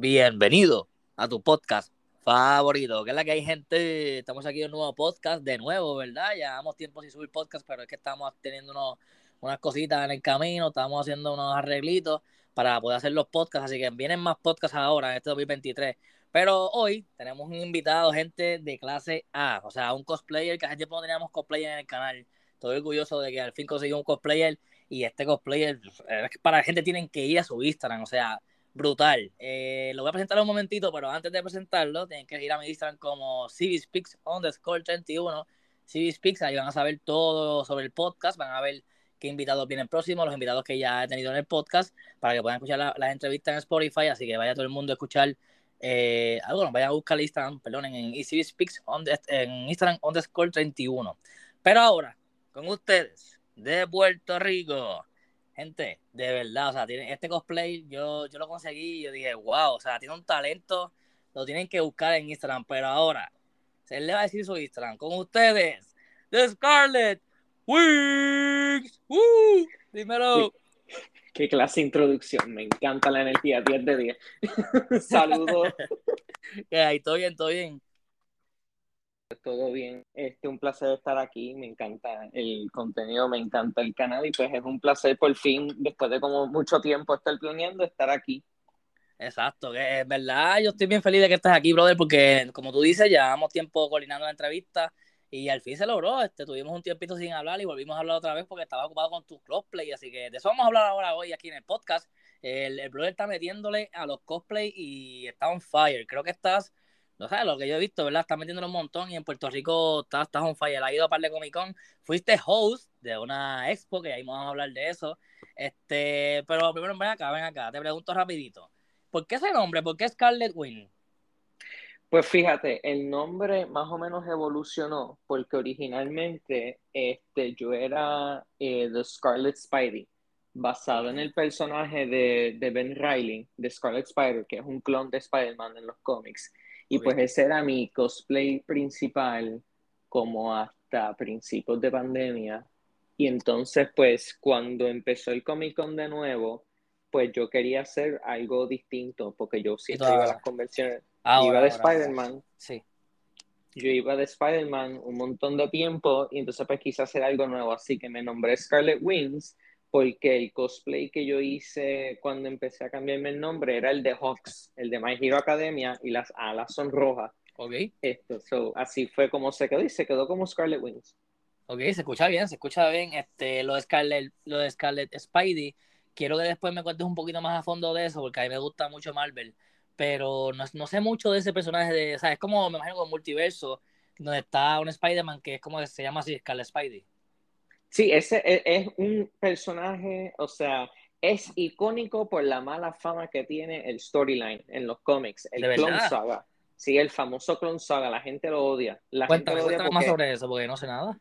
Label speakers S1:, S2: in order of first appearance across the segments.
S1: Bienvenido a tu podcast favorito. Que es la que hay, gente? Estamos aquí en un nuevo podcast de nuevo, ¿verdad? Llevamos tiempo sin subir podcast, pero es que estamos teniendo unos, unas cositas en el camino, estamos haciendo unos arreglitos para poder hacer los podcasts, así que vienen más podcasts ahora en este 2023. Pero hoy tenemos un invitado, gente de clase A, o sea, un cosplayer que hace tiempo no teníamos cosplayer en el canal. Estoy orgulloso de que al fin conseguí un cosplayer y este cosplayer, para la gente tienen que ir a su Instagram, o sea, brutal. Eh, lo voy a presentar un momentito, pero antes de presentarlo, tienen que ir a mi Instagram como CBSpeaks underscore 31. CBSpeaks, ahí van a saber todo sobre el podcast, van a ver qué invitados vienen próximos, los invitados que ya he tenido en el podcast, para que puedan escuchar las entrevistas en Spotify, así que vaya todo el mundo a escuchar eh, algo, no, vayan a buscar el Instagram, perdón, en CBSpeaks en Instagram underscore 31. Pero ahora, con ustedes, de Puerto Rico, gente, de verdad, o sea, tiene, este cosplay yo, yo lo conseguí y yo dije, wow, o sea, tiene un talento, lo tienen que buscar en Instagram, pero ahora, se le va a decir su Instagram, con ustedes, The Scarlet Wings, ¡Uh! dímelo.
S2: Qué, clase de introducción, me encanta la energía, 10 de 10. Saludos.
S1: ahí, todo bien, todo bien.
S2: Todo bien, este un placer estar aquí, me encanta el contenido, me encanta el canal y pues es un placer por fin, después de como mucho tiempo estar planeando, estar aquí.
S1: Exacto, es verdad, yo estoy bien feliz de que estés aquí, brother, porque como tú dices, llevamos tiempo coordinando la entrevista y al fin se logró, este, tuvimos un tiempito sin hablar y volvimos a hablar otra vez porque estaba ocupado con tu cosplay, así que de eso vamos a hablar ahora hoy aquí en el podcast. El, el brother está metiéndole a los cosplay y está on fire, creo que estás no sé, lo que yo he visto, ¿verdad? Estás metiéndolo un montón y en Puerto Rico estás, estás on fire. Ha ido a par de Comic Con. Fuiste host de una expo, que ahí vamos a hablar de eso. Este, pero primero ven acá, ven acá. Te pregunto rapidito. ¿Por qué ese nombre? ¿Por qué Scarlet Wing?
S2: Pues fíjate, el nombre más o menos evolucionó porque originalmente este, yo era eh, The Scarlet Spidey, basado en el personaje de, de Ben Riley, de Scarlet Spider, que es un clon de Spider-Man en los cómics. Y pues ese era mi cosplay principal como hasta principios de pandemia. Y entonces pues cuando empezó el Comic Con de nuevo, pues yo quería hacer algo distinto porque yo siempre iba a las convenciones. iba de Spider-Man.
S1: Sí.
S2: Yo iba de Spider-Man un montón de tiempo y entonces pues quise hacer algo nuevo. Así que me nombré Scarlet Wings porque el cosplay que yo hice cuando empecé a cambiarme el nombre era el de Hawks, el de My Hero Academia, y las alas son rojas.
S1: Ok.
S2: Esto, so, así fue como se quedó y se quedó como Scarlet Wings.
S1: Ok, se escucha bien, se escucha bien. Este, lo de Scarlet, lo de Scarlet Spidey, quiero que después me cuentes un poquito más a fondo de eso, porque a mí me gusta mucho Marvel, pero no, no sé mucho de ese personaje, de, o sea, es como, me imagino, como multiverso, donde está un Spider-Man que es como se llama así, Scarlet Spidey.
S2: Sí, ese e, es, un personaje, o sea, es icónico por la mala fama que tiene el storyline en los cómics, el Clone Saga. Sí, el famoso Clone Saga, la gente lo odia. La
S1: cuéntame, gente lo odia más sobre eso, porque no sé nada.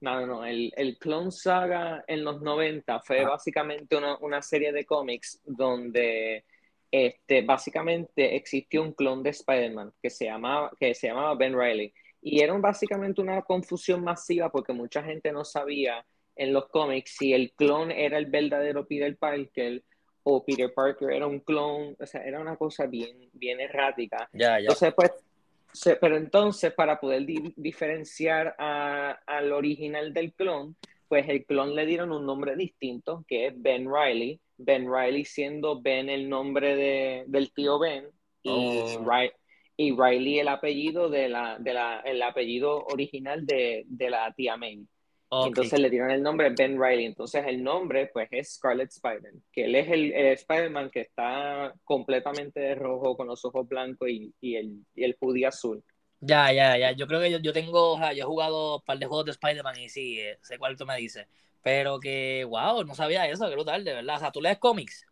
S2: No, no, no, el, el Clone Saga en los 90 fue básicamente una, una, serie de cómics donde este, básicamente existió un clon de Spider-Man que, se llamaba, que se llamaba Ben Riley y era básicamente una confusión masiva porque mucha gente no sabía en los cómics si el clon era el verdadero Peter Parker o Peter Parker era un clon, o sea, era una cosa bien, bien errática.
S1: Ya, ya.
S2: Entonces, pues, pero entonces para poder diferenciar al original del clon, pues el clon le dieron un nombre distinto, que es Ben Riley. Ben Riley siendo Ben el nombre de, del tío Ben y oh y Riley el apellido de la, de la, el apellido original de, de la tía May. Entonces le dieron el nombre Ben Riley. Entonces el nombre pues es Scarlet Spider, que él es el, Spider-Man que está completamente de rojo con los ojos blancos y, y el, y el hoodie azul.
S1: Ya, ya, ya. Yo creo que yo, yo tengo, o sea, yo he jugado un par de juegos de Spider-Man y sí, eh, sé cuál tú me dices. Pero que, wow, no sabía eso, que brutal, de verdad. O sea, ¿tú lees cómics?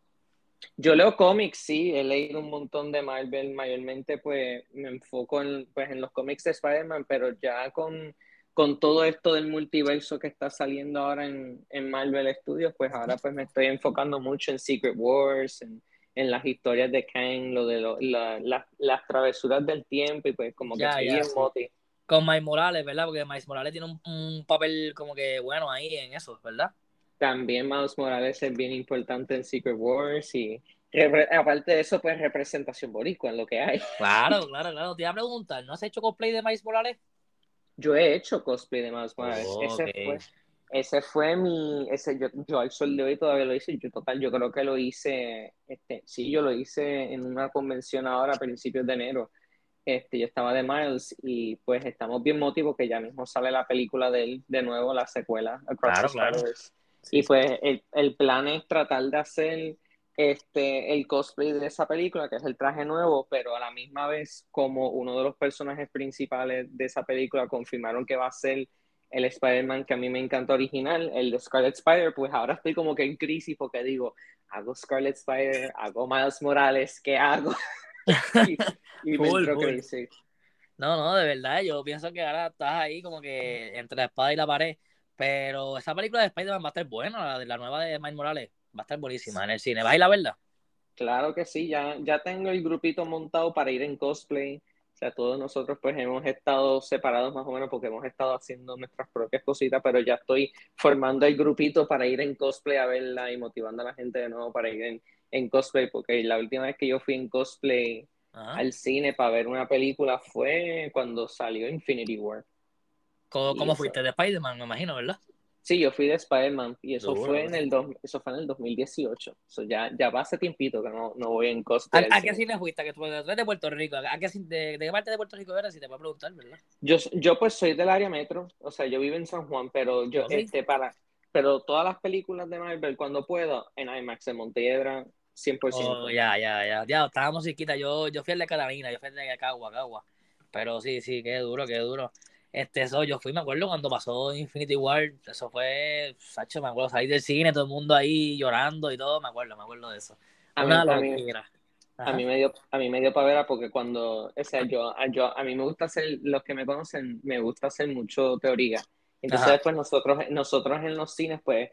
S2: Yo leo cómics, sí, he leído un montón de Marvel, mayormente pues me enfoco en, pues, en los cómics de Spider-Man, pero ya con, con todo esto del multiverso que está saliendo ahora en, en, Marvel Studios, pues ahora pues me estoy enfocando mucho en Secret Wars, en, en las historias de Kang, lo de las travesuras del tiempo y pues como que estoy bien moti.
S1: Con Miles Morales, ¿verdad? Porque Miles Morales tiene un, un papel como que bueno ahí en eso, ¿verdad?
S2: También Miles Morales es bien importante en Secret Wars y, aparte de eso, pues representación boricua en lo que hay.
S1: Claro, claro, claro. Te iba a preguntar, ¿no has hecho cosplay de Miles Morales?
S2: Yo he hecho cosplay de Miles Morales. ese, fue, ese fue mi, ese, yo, yo al sol de hoy todavía lo hice, yo total, yo creo que lo hice, este, sí, yo lo hice en una convención ahora a principios de enero. Este, yo estaba de Miles y pues estamos bien motivados que ya mismo sale la película de él, de nuevo, la secuela, Across claro, claro. Y pues el, el plan es tratar de hacer este, el cosplay de esa película, que es el traje nuevo, pero a la misma vez, como uno de los personajes principales de esa película confirmaron que va a ser el Spider-Man que a mí me encanta original, el de Scarlet Spider, pues ahora estoy como que en crisis porque digo, hago Scarlet Spider, hago Miles Morales, ¿qué hago? y, me entro crisis.
S1: No, no, de verdad, yo pienso que ahora estás ahí como que entre la espada y la pared, pero esa película de Spider-Man va a estar buena, la, la nueva de Miles Morales va a estar buenísima en el cine. ¿Va a ir la verdad?
S2: Claro que sí, ya, ya tengo el grupito montado para ir en cosplay. O sea, todos nosotros pues hemos estado separados más o menos porque hemos estado haciendo nuestras propias cositas, pero ya estoy formando el grupito para ir en cosplay a verla y motivando a la gente de nuevo para ir en, en cosplay, porque la última vez que yo fui en cosplay al cine para ver una película fue cuando salió Infinity War.
S1: ¿Cómo, cómo fuiste? De Spider-Man, me imagino, ¿verdad?
S2: Sí, yo fui de Spider-Man y eso fue en el eso fue en el 2018. Eso ya, ya va hace tiempito que no, no voy en cosplay.
S1: ¿A, qué cine fuiste? Que tú eres de Puerto Rico. ¿A qué, de, qué parte de Puerto Rico eres? Si te puedo preguntar, ¿verdad?
S2: Yo, yo pues soy del área metro, o sea, yo vivo en San Juan, pero yo, este, para, pero todas las películas de Marvel, cuando puedo, en IMAX, en Montiedra, 100%.
S1: Oh, ya, ya, ya, ya, estábamos chiquitas. Yo, yo fui el de Catalina, yo fui el de Cagua, Cagua. Pero sí, sí, qué duro, qué duro. Este, eso yo fui, me acuerdo cuando pasó Infinity War, eso fue, Sacho, me acuerdo salir del cine, todo el mundo ahí llorando y todo, me acuerdo, me acuerdo de eso.
S2: A mí, a mí, a mí, me dio, a mí me dio pavera porque cuando, o sea, yo, yo, a mí me gusta hacer, los que me conocen, me gusta hacer mucho teoría. Entonces, pues nosotros, nosotros en los cines, pues,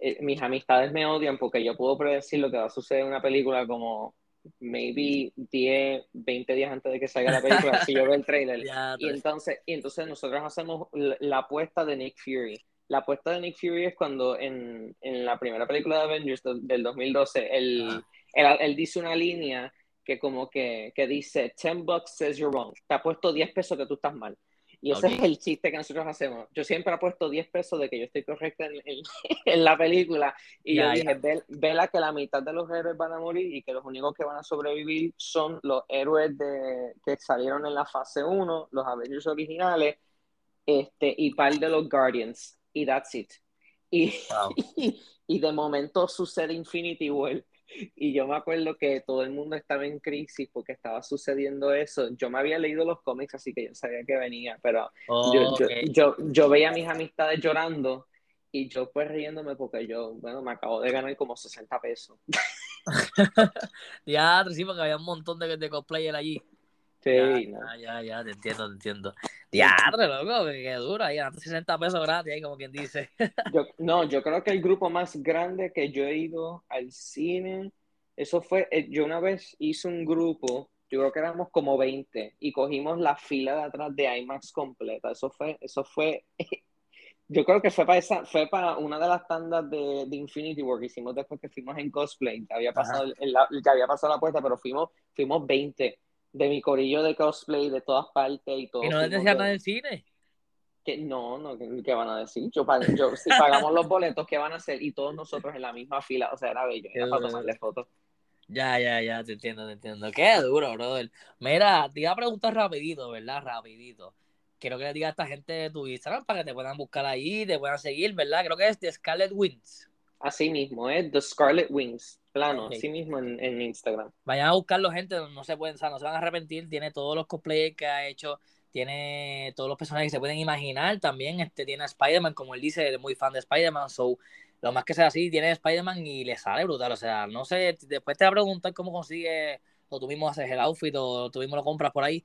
S2: eh, mis amistades me odian porque yo puedo predecir lo que va a suceder en una película como maybe 10, 20 días antes de que salga la película, si yo veo el trailer. y, entonces, y entonces nosotros hacemos la, apuesta de Nick Fury. La apuesta de Nick Fury es cuando en, en la primera película de Avengers del 2012, él, él, dice una línea que como que, que dice, 10 bucks says you're wrong. Te ha puesto 10 pesos que tú estás mal. Y ese es el chiste que nosotros hacemos. Yo siempre he puesto 10 pesos de que yo estoy correcta en, en, la película. Y yo dije, vela que la mitad de los héroes van a morir y que los únicos que van a sobrevivir son los héroes de, que salieron en la fase 1, los Avengers originales, este, y par de los Guardians. Y that's it. Y, y, y de momento sucede Infinity War y yo me acuerdo que todo el mundo estaba en crisis porque estaba sucediendo eso. Yo me había leído los cómics, así que yo sabía que venía, pero yo, yo, yo, veía a mis amistades llorando y yo pues riéndome porque yo, bueno, me acabo de ganar como 60 pesos.
S1: ya, sí, porque había un montón de, de cosplayer allí.
S2: Sí,
S1: ya, ya, ya, te entiendo, te entiendo. Diadre, loco, que duro, ahí 60 pesos gratis, ahí como quien dice.
S2: yo, no, yo creo que el grupo más grande que yo he ido al cine, eso fue, eh, yo una vez hice un grupo, yo creo que éramos como 20, y cogimos la fila de atrás de IMAX completa. Eso fue, eso fue, yo creo que fue para esa, fue para una de las tandas de, de Infinity War que hicimos después que fuimos en cosplay, ya había pasado, el, ya había pasado la puerta, pero fuimos, fuimos 20 de mi corillo de cosplay de todas partes y todo.
S1: ¿Y no les decían nada del cine?
S2: Que no, no, ¿qué, van a decir? Yo, yo, si pagamos los boletos, ¿qué van a hacer? Y todos nosotros en la misma fila, o sea, era bello, era para tomarle fotos.
S1: Ya, ya, ya, te entiendo, te entiendo. Qué duro, brother. Mira, te iba a preguntar rapidito, ¿verdad? Rapidito. Quiero que le digas a esta gente de tu Instagram para que te puedan buscar ahí, te puedan seguir, ¿verdad? Creo que es The Scarlet Wings.
S2: Así mismo, es The Scarlet Wings. Plano, así mismo en, Instagram.
S1: Vayan a buscarlo, gente, no se pueden, no se van a arrepentir. Tiene todos los cosplays que ha hecho, tiene todos los personajes que se pueden imaginar. También este, tiene a Spider-Man, como él dice, es muy fan de Spider-Man. So, lo más que sea así, tiene Spider-Man y le sale brutal. O sea, no sé, después te va a preguntar cómo consigue, o tú mismo haces el outfit, o tú mismo lo compras por ahí.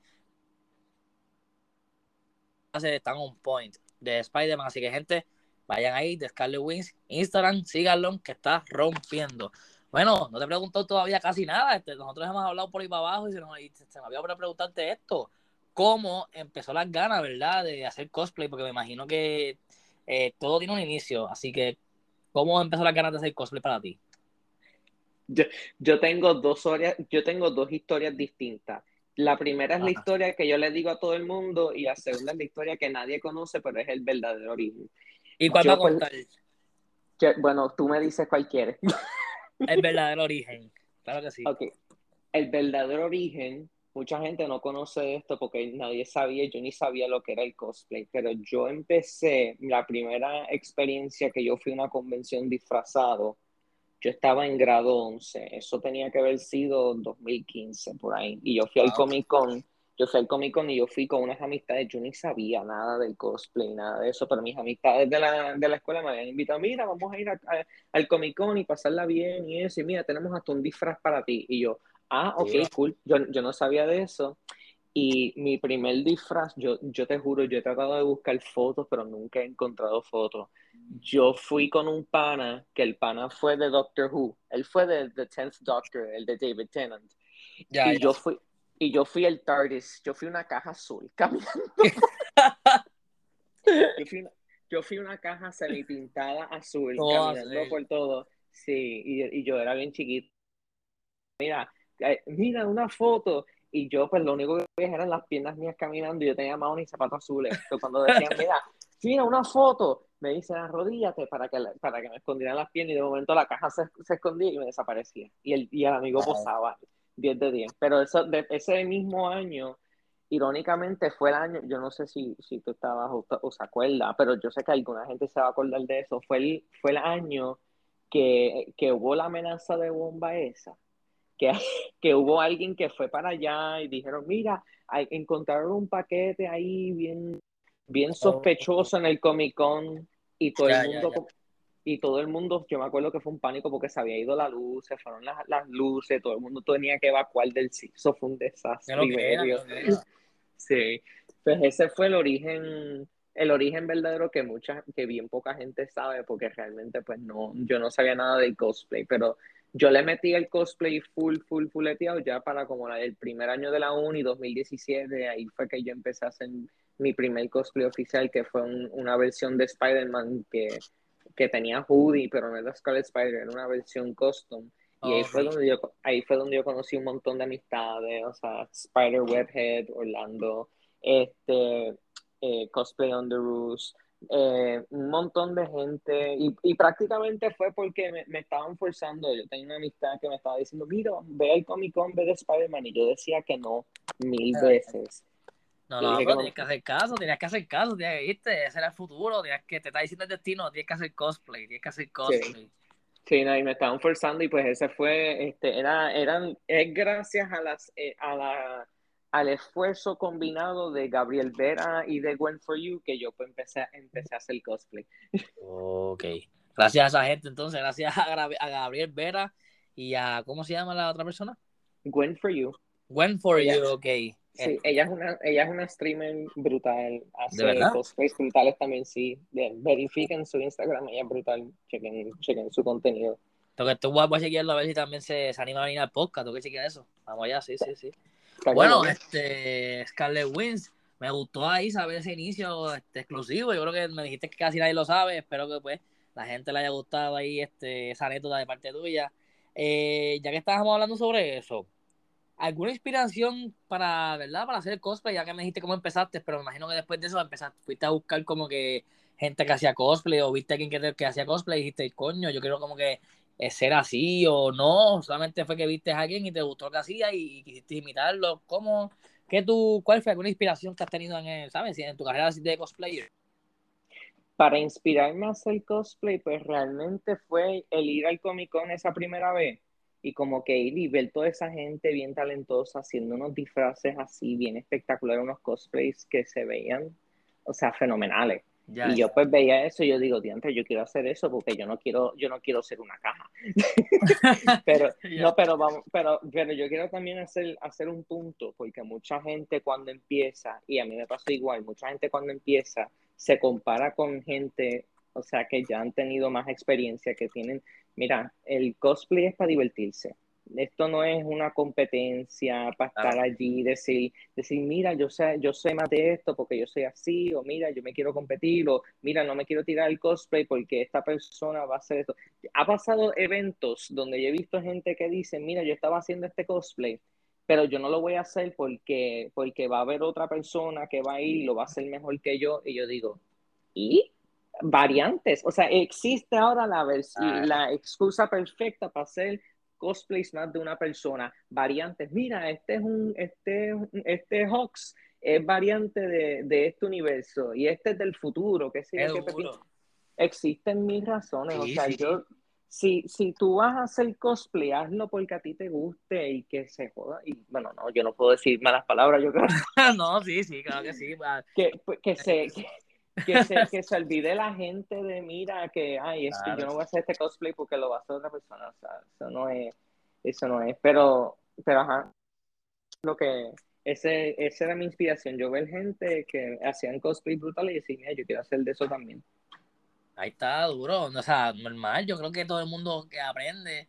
S1: Están on point de Spider-Man. Así que, gente, vayan ahí, de Scarlet Wings, Instagram, síganlo, que está rompiendo. Bueno, no te he preguntado todavía casi nada. Este, nosotros hemos hablado por ahí para abajo y se, nos, se me había por preguntarte esto. ¿Cómo empezó las ganas, verdad, de hacer cosplay? Porque me imagino que eh, todo tiene un inicio. Así que, ¿cómo empezó las ganas de hacer cosplay para ti?
S2: Yo, tengo dos historias, yo tengo dos historias distintas. La primera es la historia que yo le digo a todo el mundo y la segunda es la historia que nadie conoce, pero es el verdadero origen.
S1: ¿Y cuál va a pues, contar?
S2: bueno, tú me dices cuál quieres.
S1: El verdadero origen, claro que sí.
S2: El verdadero origen, mucha gente no conoce esto porque nadie sabía, yo ni sabía lo que era el cosplay, pero yo empecé, la primera experiencia que yo fui a una convención disfrazado, yo estaba en grado 11, eso tenía que haber sido 2015 por ahí, y yo fui al Comic Con yo fui al Comic Con y yo fui con unas amistades, yo ni sabía nada del cosplay, nada de eso, pero mis amistades de la, de la escuela me habían invitado, mira, vamos a ir al Comic Con y pasarla bien y eso, y mira, tenemos hasta un disfraz para ti. Y yo, ah, ok, cool, yo, yo no sabía de eso. Y mi primer disfraz, yo, yo te juro, yo he tratado de buscar fotos, pero nunca he encontrado fotos. Yo fui con un pana, que el pana fue de Doctor Who, él fue de The Tenth Doctor, el de David Tennant. y yo fui, y yo fui el TARDIS, yo fui una caja azul caminando. yo, fui una, yo fui una caja semipintada azul caminando por todo. Sí, y, y, yo era bien chiquito. Mira, eh, mira una foto. Y yo, pues lo único que veía eran las piernas mías caminando y yo tenía más y zapatos azules. Pero cuando decían, mira, mira una foto, me dicen arrodíllate para que, para que me escondieran las piernas y de momento la caja se, se escondía y me desaparecía. Y el, y el amigo posaba. 10 de 10. Pero eso, de ese mismo año, irónicamente fue el año, yo no sé si, si tú estabas o, se acuerda, pero yo sé que alguna gente se va a acordar de eso, fue el, fue el año que, que hubo la amenaza de bomba esa. Que, que hubo alguien que fue para allá y dijeron, mira, hay, encontraron un paquete ahí bien, bien oh. sospechoso en el Comic Con y todo el mundo y todo el mundo, yo me acuerdo que fue un pánico porque se había ido la luz, se fueron las, las luces, todo el mundo tenía que evacuar del sitio, eso fue un desastre. Sí, pues ese fue el origen, el origen verdadero que mucha, que bien poca gente sabe, porque realmente pues no, yo no sabía nada del cosplay, pero yo le metí el cosplay full, full, fulleteado ya para como el primer año de la uni, 2017, ahí fue que yo empecé a hacer mi primer cosplay oficial, que fue una versión de Spider-Man que que tenía hoodie, pero no era Scarlet Spider, era una versión custom. Y ahí, fue donde yo, ahí fue donde yo conocí un montón de amistades, o sea, Spider Webhead, Orlando, este, eh, Cosplay on the Roost, eh, un montón de gente, y, y prácticamente fue porque me, me, estaban forzando, yo tenía una amistad que me estaba diciendo, mira, ve el Comic Con, ve de Spider-Man, y yo decía que no mil veces.
S1: No, no, pero tienes que hacer caso, tienes que hacer caso, tienes que irte, ese era el futuro, tienes que, te está diciendo el destino, tienes que hacer cosplay, tienes que hacer cosplay.
S2: Sí. no, y me estaban forzando y pues ese fue, este, era, eran, es gracias a las, eh, a la, al esfuerzo combinado de Gabriel Vera y de Gwen For You que yo pues empecé, empecé a hacer cosplay.
S1: Ok, gracias a esa gente entonces, gracias a, a Gabriel Vera y a, ¿cómo se llama la otra persona?
S2: Gwen For You.
S1: Gwen For You, ok.
S2: Sí, eh, ella es una, ella es una streamer brutal, hace cosplays brutales también, sí. verifiquen su Instagram, ella es brutal, chequen, chequen su contenido.
S1: Entonces, tú voy a chequearlo a ver si también se, se anima a venir al podcast, tengo que chequear eso. Vamos allá, sí, sí, sí. Bueno, este, Scarlett Wins, me gustó ahí saber ese inicio este, exclusivo, yo creo que me dijiste que casi nadie lo sabe, espero que pues la gente le haya gustado ahí este, esa anécdota de parte tuya. Eh, ya que estábamos hablando sobre eso, ¿Alguna inspiración para, ¿verdad? Para hacer cosplay? Ya que me dijiste cómo empezaste, pero me imagino que después de eso empezaste, fuiste a buscar como que gente que hacía cosplay o viste a alguien que, que hacía cosplay y dijiste, coño, yo quiero como que eh, ser así o no, solamente fue que viste a alguien y te gustó lo que hacía y, quisiste imitarlo. ¿Cómo? ¿Qué tú, ¿Cuál fue alguna inspiración que has tenido en, ¿sabes? en tu carrera de cosplayer?
S2: Para inspirarme a hacer cosplay, pues realmente fue el ir al Comic Con esa primera vez y como que ir y ver toda esa gente bien talentosa haciendo unos disfraces así, bien espectaculares, unos cosplays que se veían, o sea, fenomenales. y yo pues veía eso y yo digo, diante, yo quiero hacer eso porque yo no quiero, yo no quiero ser una caja. pero, no, pero vamos, pero, pero yo quiero también hacer, hacer un punto, porque mucha gente cuando empieza, y a mí me pasó igual, mucha gente cuando empieza se compara con gente, o sea, que ya han tenido más experiencia, que tienen Mira, el cosplay es para divertirse. esto no es una competencia para estar allí, decir, decir, mira, yo sé, yo sé más de esto porque yo soy así, o mira, yo me quiero competir, o mira, no me quiero tirar el cosplay porque esta persona va a hacer esto. Ha pasado eventos donde yo he visto gente que dice, mira, yo estaba haciendo este cosplay, pero yo no lo voy a hacer porque, porque va a haber otra persona que va a ir y lo va a hacer mejor que yo, y yo digo, ¿y? Variantes, o sea, existe ahora la, la excusa perfecta para hacer cosplays más de una persona, variantes. Mira, este es un, este, este Hawks es variante de, de este universo y este es del futuro, que sí, existen mil razones. o sea, yo, si, si tú vas a hacer cosplay, hazlo porque a ti te guste y que se joda. Y bueno, no, yo no puedo decir malas palabras, yo creo.
S1: no, sí, sí, claro que sí.
S2: Que, pues, que se, que se, que se olvide la gente de, mira, que, ay, es que yo no voy a hacer este cosplay porque lo va a hacer otra persona, o sea, eso no es, eso no es, pero, pero, ajá, lo que, ese, esa era mi inspiración, yo ver gente que hacían cosplay brutal y decir, mira, yo quiero hacer de eso también.
S1: Ahí está, duro, o sea, normal, yo creo que todo el mundo que aprende,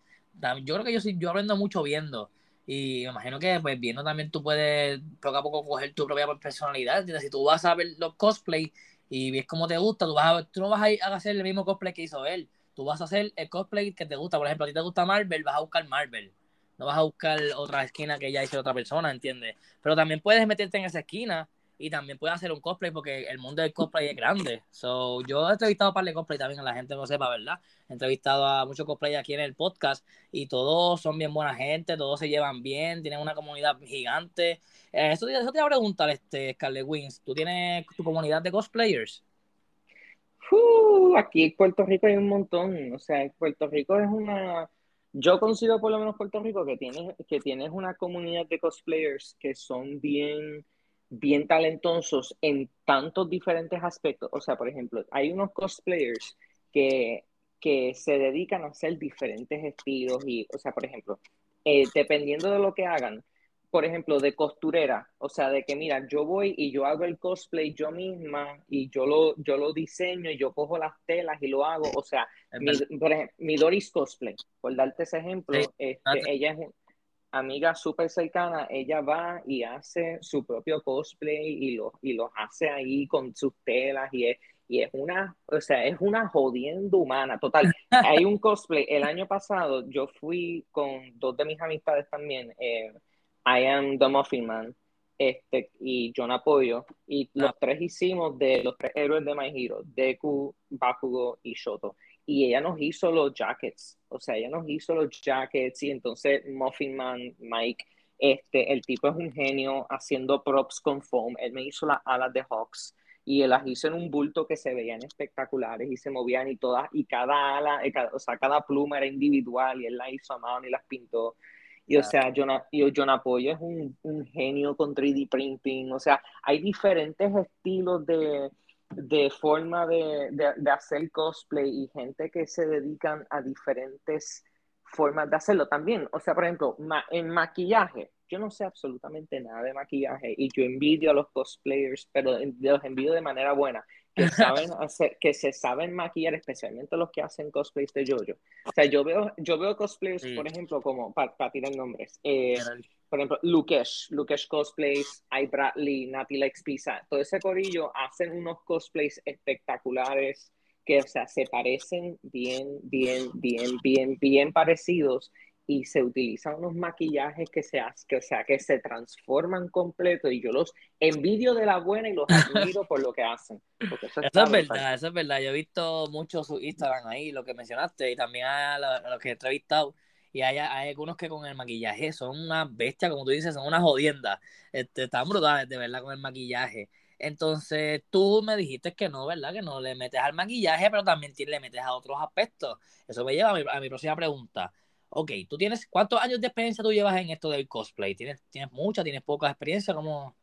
S1: yo creo que yo, yo aprendo mucho viendo, y me imagino que pues viendo también tú puedes poco a poco coger tu propia personalidad. Si tú vas a ver los cosplay y ves cómo te gusta, tú, vas a, tú no vas a, ir a hacer el mismo cosplay que hizo él. Tú vas a hacer el cosplay que te gusta. Por ejemplo, a ti te gusta Marvel, vas a buscar Marvel. No vas a buscar otra esquina que ya hizo otra persona, ¿entiendes? Pero también puedes meterte en esa esquina y también puedes hacer un cosplay porque el mundo del cosplay es grande. So, yo he entrevistado a par cosplay también, a la gente no sepa, ¿verdad? He entrevistado a muchos cosplay aquí en el podcast y todos son bien buena gente, todos se llevan bien, tienen una comunidad gigante. Eh, eso, eso, te iba a preguntar, este, Scarlett Wings, ¿tú tienes tu comunidad de cosplayers?
S2: Uh, aquí en Puerto Rico hay un montón, o sea, Puerto Rico es una... Yo considero por lo menos Puerto Rico que tienes, que tienes una comunidad de cosplayers que son bien bien talentosos en tantos diferentes aspectos. O sea, por ejemplo, hay unos cosplayers que, que se dedican a hacer diferentes estilos y, o sea, por ejemplo, eh, dependiendo de lo que hagan, por ejemplo, de costurera, o sea, de que mira, yo voy y yo hago el cosplay yo misma y yo lo, yo lo diseño y yo cojo las telas y lo hago, o sea, mi, por ejemplo, mi Doris Cosplay, por darte ese ejemplo, este, ella es, amiga súper cercana, ella va y hace su propio cosplay y lo, y lo hace ahí con sus telas y es, y es una, o sea, es una jodiendo humana, total. Hay un cosplay, el año pasado yo fui con dos de mis amistades también, eh, I am the Muffin Man, este, y John Apoyo, y los ah. tres hicimos de los tres héroes de My Hero, Deku, Bakugo y Shoto y ella nos hizo los jackets, o sea, ella nos hizo los jackets y entonces Muffin Man, Mike, este, el tipo es un genio haciendo props con foam, él me hizo las alas de Hawks y él las hizo en un bulto que se veían espectaculares y se movían y todas, y cada ala, eh, o sea, cada pluma era individual y él la hizo a mano y las pintó. Y o sea, John, John Apoyo es un, un genio con 3D printing, o sea, hay diferentes estilos de, de forma de, de, hacer cosplay y gente que se dedican a diferentes formas de hacerlo también. O sea, por ejemplo, en maquillaje, yo no sé absolutamente nada de maquillaje y yo envidio a los cosplayers, pero los envidio de manera buena, que saben hacer, que se saben maquillar, especialmente los que hacen cosplays de yoyo. O sea, yo veo, yo veo cosplayers, por ejemplo, como para tirar nombres. Eh, por ejemplo, Lukesh, Lukesh Cosplays, I Bradley, Nati Lex Pizza, todo ese corillo hacen unos cosplays espectaculares que, o sea, se parecen bien, bien, bien, bien, bien parecidos y se utilizan unos maquillajes que se, que, o sea, que se transforman completo y yo los envidio de la buena y los admiro por lo que hacen.
S1: eso, es verdad, eso es verdad. Yo he visto mucho su Instagram ahí, lo que mencionaste, y también a los que he entrevistado y hay, hay, algunos que con el maquillaje son una bestia, como tú dices, son una jodienda. Este, están brutales, de verdad, con el maquillaje. Entonces, tú me dijiste que no, ¿verdad? Que no le metes al maquillaje, pero también le metes a otros aspectos. Eso me lleva a mi, próxima pregunta. Ok, tú tienes, ¿cuántos años de experiencia tú llevas en esto del cosplay? ¿Tienes, tienes mucha, tienes poca experiencia? ¿Cómo?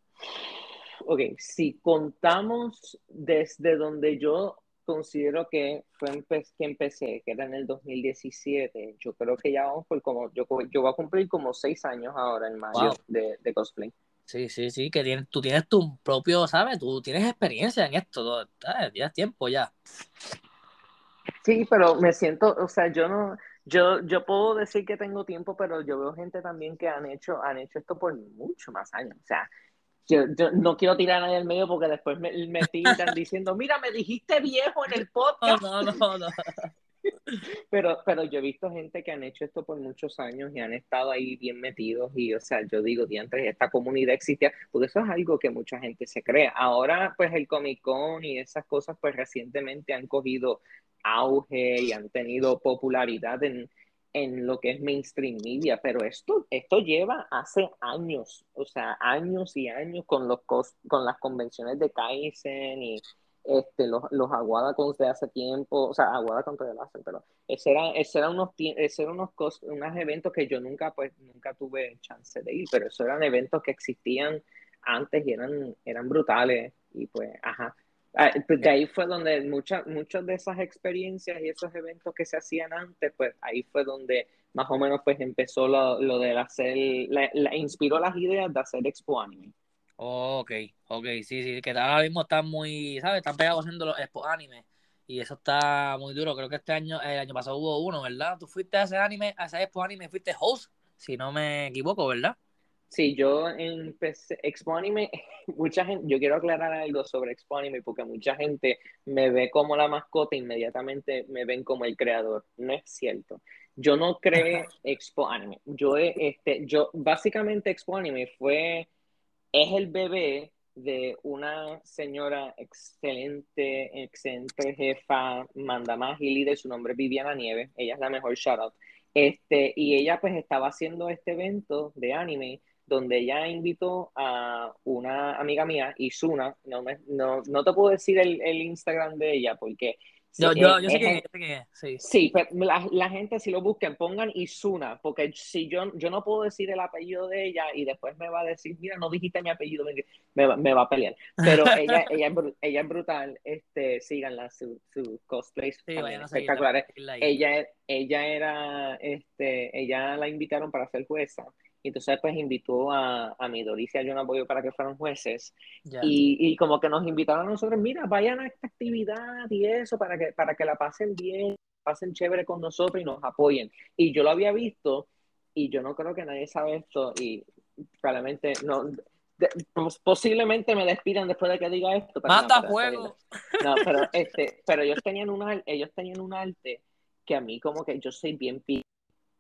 S2: Ok, si contamos desde donde yo considero que fue que empecé, que era en el 2017. Yo creo que ya vamos por como, yo, yo voy a cumplir como seis años ahora en mayo de, de, cosplay.
S1: Sí, sí, sí, que tienes, tú tienes tu propio, ¿sabes? Tú tienes experiencia en esto, ya es tiempo ya.
S2: Sí, pero me siento, o sea, yo no, yo, yo puedo decir que tengo tiempo, pero yo veo gente también que han hecho, han hecho esto por mucho más años. O sea, yo, yo no quiero tirar a nadie al medio porque después me, me tiran diciendo, mira, me dijiste viejo en el podcast.
S1: No, no, no, no.
S2: Pero, pero yo he visto gente que han hecho esto por muchos años y han estado ahí bien metidos y, o sea, yo digo, diantres, esta comunidad existía, porque eso es algo que mucha gente se cree. Ahora, pues el Comic Con y esas cosas, pues recientemente han cogido auge y han tenido popularidad en, en lo que es mainstream media, pero esto, esto lleva hace años, o sea, años y años con, los, con las convenciones de Kaizen y este, los, los Aguada de hace tiempo, o sea, Aguada contra el láser, pero ese era, ese era unos, ese eran unos, unos eventos que yo nunca, pues, nunca tuve chance de ir, pero esos eran eventos que existían antes y eran, eran brutales, y pues, ajá. Ah, pues, de ahí fue donde muchas muchas de esas experiencias y esos eventos que se hacían antes, pues ahí fue donde más o menos pues empezó lo, lo de hacer, la, inspiró las ideas de hacer Expo Anime.
S1: ok, ok, sí, sí, que ahora mismo están muy, ¿sabes? Están pegados haciendo los Expo Anime y eso está muy duro. Creo que este año, el año pasado hubo uno, ¿verdad? Tú fuiste a ese anime, a ese Expo Anime, fuiste host, si no me equivoco, ¿verdad?
S2: Sí, yo empecé Expo Anime, mucha gente, yo quiero aclarar algo sobre Expo Anime porque mucha gente me ve como la mascota, inmediatamente me ven como el creador. No es cierto. Yo no creé Expo Anime. Yo, este, yo, básicamente Expo Anime fue, es el bebé de una señora excelente, excelente jefa, manda más y líder, su nombre es Viviana Nieves, ella es la mejor shoutout. Este, y ella pues estaba haciendo este evento de anime donde ella invitó a una amiga mía, Isuna, no, me, no, no te puedo decir el, el Instagram de ella porque
S1: yo, yo, yo sé que, es, sí.
S2: Sí, pero la, la, gente si lo busquen, pongan Isuna, porque si yo, yo no puedo decir el apellido de ella y después me va a decir, mira, no dijiste mi apellido, me, va, me va a pelear. Pero ella, ella, ella es brutal, este, síganla, sus su cosplays sí, espectaculares. Ella, ella era, este, ella la invitaron para ser jueza y entonces pues invitó a, a Midori y a John Apoyo para que fueran jueces. Y, y, como que nos invitaron a nosotros, mira, vayan a esta actividad y eso para que, para que la pasen bien, pasen chévere con nosotros y nos apoyen. Y yo lo había visto y yo no creo que nadie sabe esto y probablemente no... posiblemente me despidan después de que diga esto.
S1: ¡Mata fuego!
S2: No, pero, este, pero ellos, tenían una, ellos tenían un arte que a mí como que yo soy bien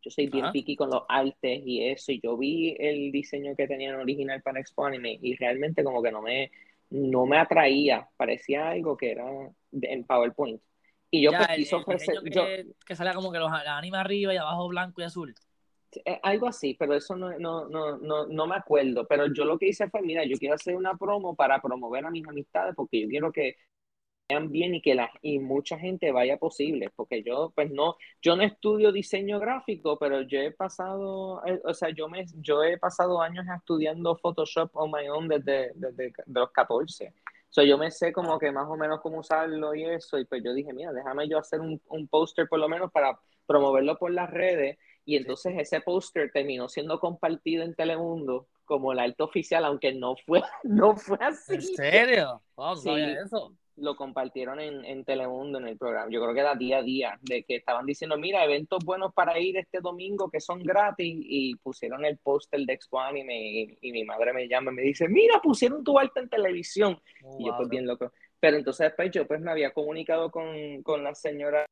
S2: yo soy bien picky con los artes y eso, y yo vi el diseño que tenían original para Expo Anime y realmente como que no me, no me atraía, parecía algo que era en PowerPoint. Y yo pues quiso
S1: ofrecer... Que, salía como que los anime arriba y abajo blanco y azul.
S2: Eh, algo así, pero eso no, no, no, no, no me acuerdo. Pero yo lo que hice fue, mira, yo quiero hacer una promo para promover a mis amistades porque yo quiero que bien y que la, y mucha gente vaya posible, porque yo pues no, yo no estudio diseño gráfico, pero yo he pasado, eh, o sea, yo me, yo he pasado años estudiando Photoshop on my own desde, desde los 14. O sea, yo me sé como que más o menos cómo usarlo y eso, y pues yo dije, mira, déjame yo hacer un, un póster por lo menos para promoverlo por las redes, y entonces ese póster terminó siendo compartido en Telemundo como el alto oficial, aunque no fue, no fue así.
S1: ¿En serio? sí. eso
S2: lo compartieron en, en, Telemundo en el programa. Yo creo que era día a día, de que estaban diciendo, mira, eventos buenos para ir este domingo que son gratis, y pusieron el póster de Expo Anime, y, mi madre me llama y me dice, mira, pusieron tu arte en televisión. Oh, y yo, pues bien loco. Pero entonces después yo pues me había comunicado con, con la señora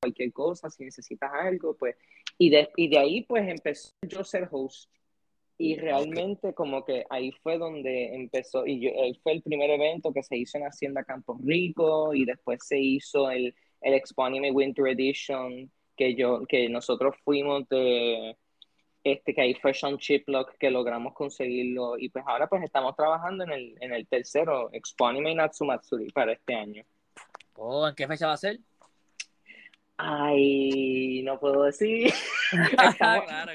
S2: cualquier cosa, si necesitas algo, pues, y de, y de ahí pues empezó yo a ser host y realmente como que ahí fue donde empezó, y yo, fue el primer evento que se hizo en Hacienda Campo Rico y después se hizo el, el Expo Anime Winter Edition, que, yo, que nosotros fuimos de, este, que ahí fue Sean Chiplock que logramos conseguirlo y pues ahora pues estamos trabajando en el, en el tercero Expo Anime Natsumatsuri para este año.
S1: Oh, ¿en qué fecha va a ser?
S2: Ay, no puedo decir. claro, claro.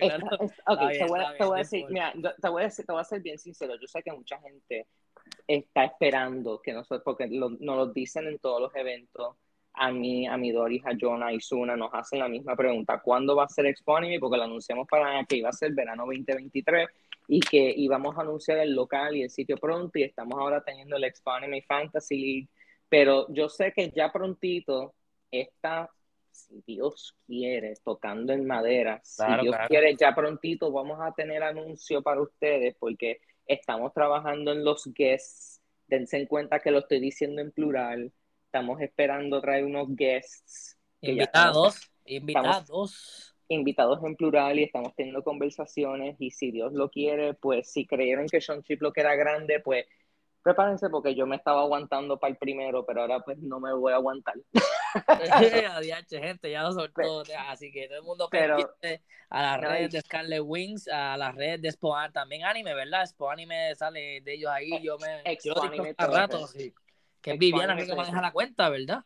S2: ok, te, voy, te voy a decir, mira, te voy a decir, te voy a ser bien sincero. Yo sé que mucha gente está esperando que nosotros, porque lo, nos lo dicen en todos los eventos. A mí, a mi Doris, a Jonah y Suna nos hacen la misma pregunta: ¿cuándo va a ser Expo Anime? Porque lo anunciamos para que iba a ser verano 2023 y que íbamos a anunciar el local y el sitio pronto. Y estamos ahora teniendo el Expo Anime Fantasy League. Pero yo sé que ya prontito esta si Dios quiere, tocando en madera, si Dios quiere, ya prontito vamos a tener anuncio para ustedes porque estamos trabajando en los guests. Dense en cuenta que lo estoy diciendo en plural. Estamos esperando traer unos guests.
S1: Invitados, invitados.
S2: Invitados en plural y estamos teniendo conversaciones y si Dios lo quiere, pues si creyeron que Sean Chip lo que era grande, pues prepárense porque yo me estaba aguantando para el primero, pero ahora pues no me voy a aguantar.
S1: Adiós, gente, ya lo soltó. Así que todo el mundo pero, a las redes de Scarlet Wings, a las redes de Expo también anime, ¿verdad? Expo Anime sale de ellos ahí. Yo me. Expo Anime rato, sí. Que es Viviana que maneja la cuenta, ¿verdad?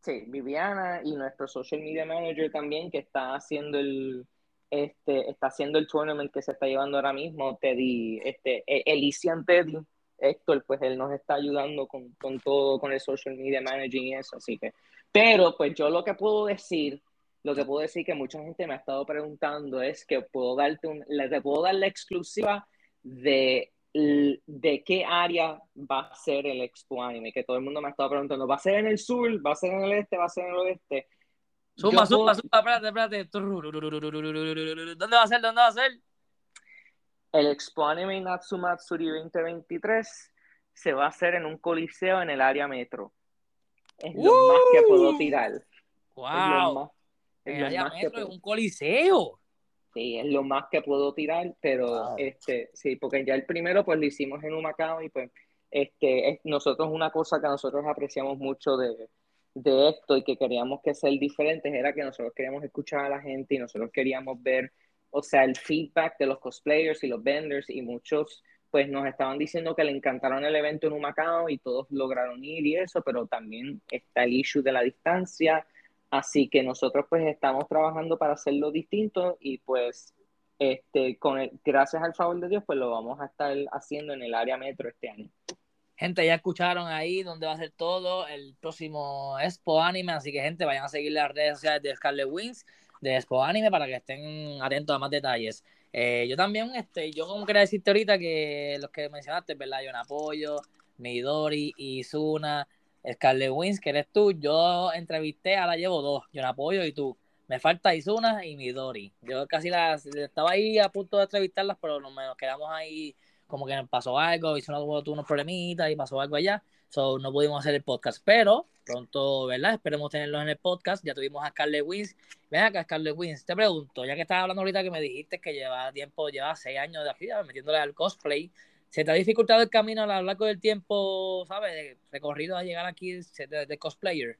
S2: Sí, Viviana y nuestro social media manager también que está haciendo el este está haciendo el tournament que se está llevando ahora mismo, Teddy, este, e, Elysian Teddy, Héctor, pues él nos está ayudando con, todo, con el social media managing y eso, así que, pero pues yo lo que puedo decir, lo que puedo decir que mucha gente me ha estado preguntando es que puedo darte un, le puedo dar la exclusiva de, de qué área va a ser el Expo Anime, que todo el mundo me ha estado preguntando, ¿va a ser en el sur? ¿Va a ser en el este? ¿Va a ser en el oeste?
S1: Suma, suma, suma, espérate, espérate. ¿Dónde va a ser? ¿Dónde va a ser?
S2: El Expo Anime Natsumatsuri 2023 se va a hacer en un coliseo en el área metro. Es lo más que puedo tirar.
S1: ¡Wow! Es el área metro es un coliseo.
S2: Sí, es lo más que puedo tirar, pero este, sí, porque ya el primero pues lo hicimos en Humacao y pues este, es, nosotros una cosa que nosotros apreciamos mucho de, de esto y que queríamos que ser diferentes era que nosotros queríamos escuchar a la gente y nosotros queríamos ver o sea, el feedback de los cosplayers y los vendors y muchos pues nos estaban diciendo que le encantaron el evento en Humacao y todos lograron ir y eso, pero también está el issue de la distancia, así que nosotros pues estamos trabajando para hacerlo distinto y pues este, con el, gracias al favor de Dios pues lo vamos a estar haciendo en el área metro este año.
S1: Gente, ya escucharon ahí donde va a ser todo el próximo Expo Anime, así que gente, vayan a seguir las redes sociales de Scarlet Wings de Expo Anime para que estén atentos a más detalles. Eh, yo también, este, yo como quería decirte ahorita que los que mencionaste, ¿verdad? Yo en apoyo, Midori, Izuna, Scarlet Wins, que eres tú. Yo entrevisté, ahora llevo dos, yo apoyo y tú. Me falta Izuna y Midori. Yo casi las estaba ahí a punto de entrevistarlas, pero nos quedamos ahí como que pasó algo, Izuna tuvo unos problemitas y pasó algo allá. So, no pudimos hacer el podcast, pero pronto, ¿verdad? Esperemos tenerlos en el podcast. Ya tuvimos a Scarlett Wins. Ven acá, Scarlett Wins, te pregunto, ya que estabas hablando ahorita que me dijiste que lleva tiempo, lleva seis años de actividad metiéndole al cosplay, ¿se te ha dificultado el camino a lo largo del tiempo, ¿sabes? De recorrido a llegar aquí de cosplayer.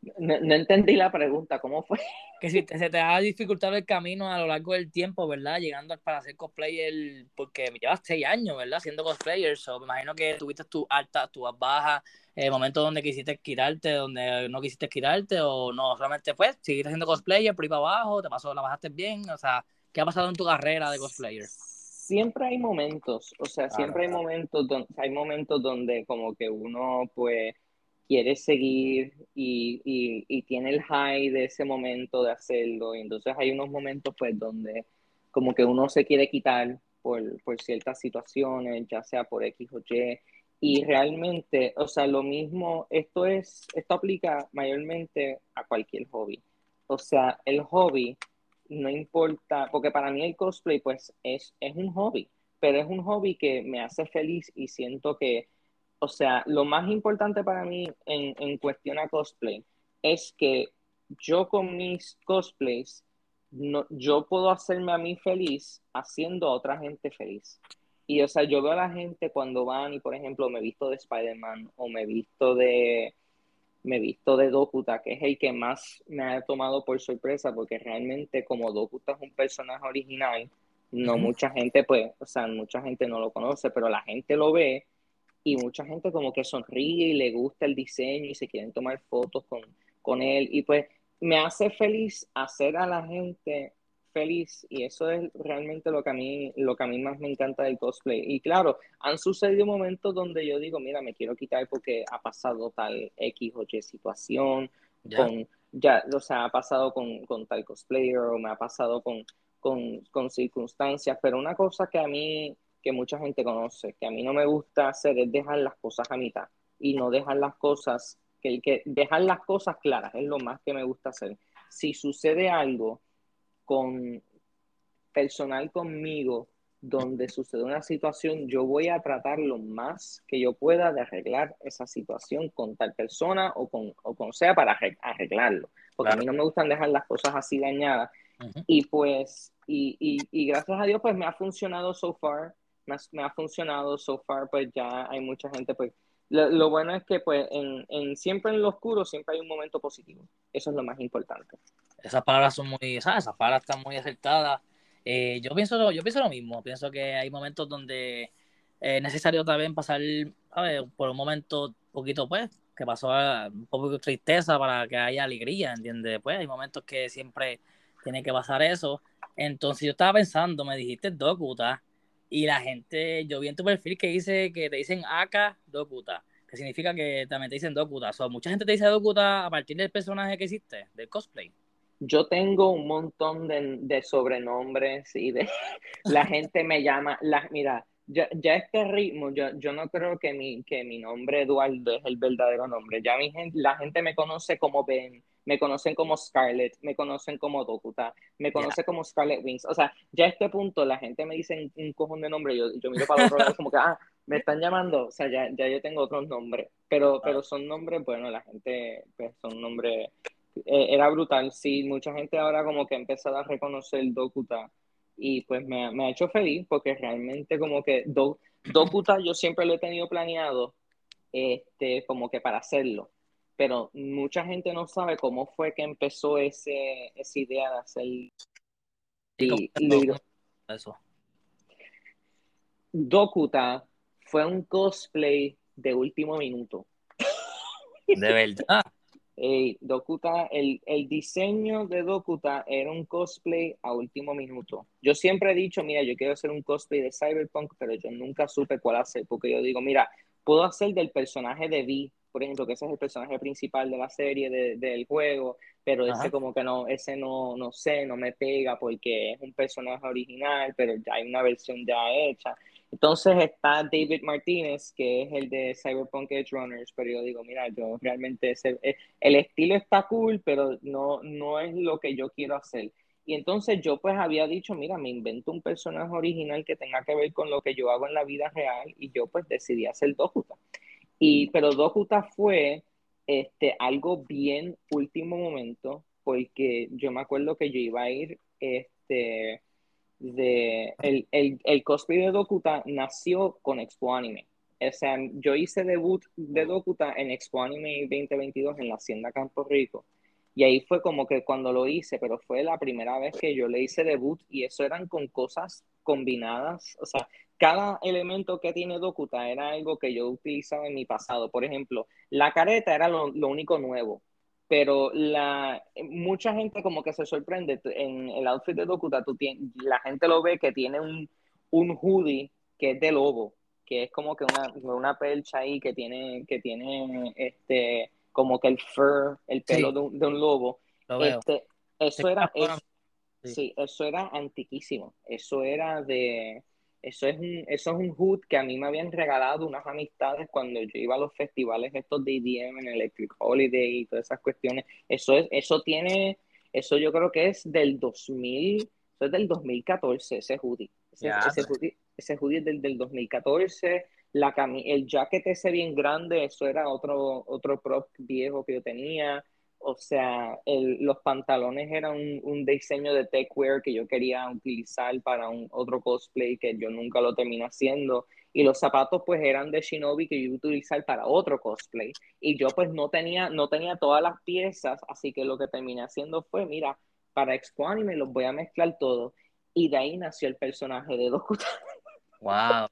S2: No, entendí la pregunta, ¿cómo fue?
S1: Que si se te ha dificultado el camino a lo largo del tiempo, ¿verdad? Llegando para ser cosplayer, porque llevas seis años, ¿verdad? Siendo cosplayer, so, me imagino que tuviste tu alta, tu baja, eh, momentos donde quisiste quitarte, donde no quisiste quitarte, o no, solamente pues, seguiste siendo cosplayer por ahí para abajo, te pasó, la bajaste bien, o sea, ¿qué ha pasado en tu carrera de cosplayer?
S2: Siempre hay momentos, o sea, siempre hay momentos donde, hay momentos donde como que uno, pues, quiere seguir y, y, tiene el high de ese momento de hacerlo. Y entonces hay unos momentos pues donde como que uno se quiere quitar por, por ciertas situaciones, ya sea por X o Y. Y realmente, o sea, lo mismo, esto es, esto aplica mayormente a cualquier hobby. O sea, el hobby no importa, porque para mí el cosplay pues es, es un hobby, pero es un hobby que me hace feliz y siento que o sea, lo más importante para mí en, en cuestión a cosplay es que yo con mis cosplays, no, yo puedo hacerme a mí feliz haciendo a otra gente feliz. Y, o sea, yo veo a la gente cuando van y, por ejemplo, me visto de Spider-Man o me visto de, me visto de Dokuta, que es el que más me ha tomado por sorpresa, porque realmente como Dokuta es un personaje original, no mucha gente, pues, o sea, mucha gente no lo conoce, pero la gente lo ve y mucha gente como que sonríe y le gusta el diseño y se quieren tomar fotos con, con él. Y pues me hace feliz hacer a la gente feliz y eso es realmente lo que a mí lo que a mí más me encanta del cosplay. Y claro han sucedido momentos donde yo digo mira me quiero quitar porque ha pasado tal x o y situación con ya o sea ha pasado con, con tal cosplayer o me ha pasado con, con, con circunstancias pero una cosa que a mí que mucha gente conoce, que a mí no me gusta hacer es dejar las cosas a mitad y no dejar las cosas que el que dejar las cosas claras es lo más que me gusta hacer. Si sucede algo con personal conmigo donde sucede una situación, yo voy a tratar lo más que yo pueda de arreglar esa situación con tal persona o con, o con sea para arreglarlo. Porque a mí no me gustan dejar las cosas así dañadas. Y pues, y, y, y, gracias a Dios, pues me ha funcionado so far. Me ha, me ha funcionado so far, pues ya hay mucha gente, pues lo, lo, bueno es que pues en, en, siempre en lo oscuro siempre hay un momento positivo. Eso es lo más importante.
S1: Esas palabras son muy, ¿sabes? Esas palabras están muy acertadas. Eh, yo, pienso, yo pienso lo mismo. Pienso que hay momentos donde es necesario también pasar ¿sabes? por un momento poquito, pues, que pasó un poco de tristeza para que haya alegría, ¿entiendes? Pues hay momentos que siempre tiene que pasar eso. Entonces yo estaba pensando, me dijiste Dokuta, y la gente, yo vi en tu perfil que dice que te dicen Aka Dokuta, que significa que también te dicen Dokuta. O mucha gente te dice Dokuta a partir del personaje que hiciste, del cosplay.
S2: Yo tengo un montón de, de sobrenombres y de la gente me llama, la, mira, ya, ya este ritmo, yo, yo no creo que mi, que mi nombre Eduardo es el verdadero nombre. Ya mi gente, la gente me conoce como Ben, me conocen como Scarlett, me conocen como Dokuta, me conocen como Scarlett Wings. O sea, ya a este punto la gente me dice un cojón de nombre, yo, yo miro para otro lado como que, ah, me están llamando, o sea, ya, ya yo tengo otros nombres, pero, pero son nombres, bueno, la gente, pues son nombres, eh, era brutal, sí, mucha gente ahora como que ha empezado a reconocer Dokuta y pues me, me ha hecho feliz porque realmente como que Do, Dokuta yo siempre lo he tenido planeado, este, como que para hacerlo pero mucha gente no sabe cómo fue que empezó ese, esa idea de hacer y, eso. Dokuta fue un cosplay de último minuto.
S1: De verdad.
S2: Dokuta, el, el, diseño de Dokuta era un cosplay a último minuto. Yo siempre he dicho, mira, yo quiero hacer un cosplay de Cyberpunk, pero yo nunca supe cuál hacer, porque yo digo, mira, puedo hacer del personaje de Vi, por ejemplo, que ese es el personaje principal de la serie, del juego, pero ese como que no, ese no, no sé, no me pega porque es un personaje original, pero ya hay una versión ya hecha. Entonces está David Martínez, que es el de Cyberpunk Edge Runners, pero yo digo, mira, yo realmente ese, eh, el estilo está cool, pero no, no es lo que yo quiero hacer. Y entonces yo pues había dicho, mira, me invento un personaje original que tenga que ver con lo que yo hago en la vida real y yo pues decidí hacer Dokuta. Y, pero Dokuta fue este, algo bien último momento, porque yo me acuerdo que yo iba a ir, este, de, el, el, el cosplay de Dokuta nació con Expo Anime. O sea, yo hice debut de Dokuta en Expo Anime 2022 en la Hacienda Campo Rico. Y ahí fue como que cuando lo hice, pero fue la primera vez que yo le hice debut y eso eran con cosas combinadas. O sea, cada elemento que tiene Dokuta era algo que yo utilizaba en mi pasado. Por ejemplo, la careta era lo, único nuevo, pero la, mucha gente como que se sorprende. En el outfit de Dokuta, tú la gente lo ve que tiene un, un hoodie que es de lobo, que es como que una, una percha ahí que tiene, que tiene este, como que el fur, el pelo de, un, de, un, lobo. Este, eso era... sí, eso era antiquísimo. Eso era de eso es, un, eso es un hood que a mí me habían regalado unas amistades cuando yo iba a los festivales estos de EDM en Electric Holiday y todas esas cuestiones. Eso, es, eso tiene, eso yo creo que es del 2000, eso es del 2014, ese hoodie. Ese, hoodie, ese hoodie es del, del 2014. La el jacket ese bien grande, eso era otro, otro prop viejo que yo tenía. O sea, los pantalones eran un, diseño de techwear que yo quería utilizar para un otro cosplay que yo nunca lo terminé haciendo. Y los zapatos pues eran de Shinobi que yo iba a utilizar para otro cosplay. Y yo pues no tenía, no tenía todas las piezas, así que lo que terminé haciendo fue, mira, para Expo Anime los voy a mezclar todo. Y de ahí nació el personaje de Dokuta.
S1: Wow.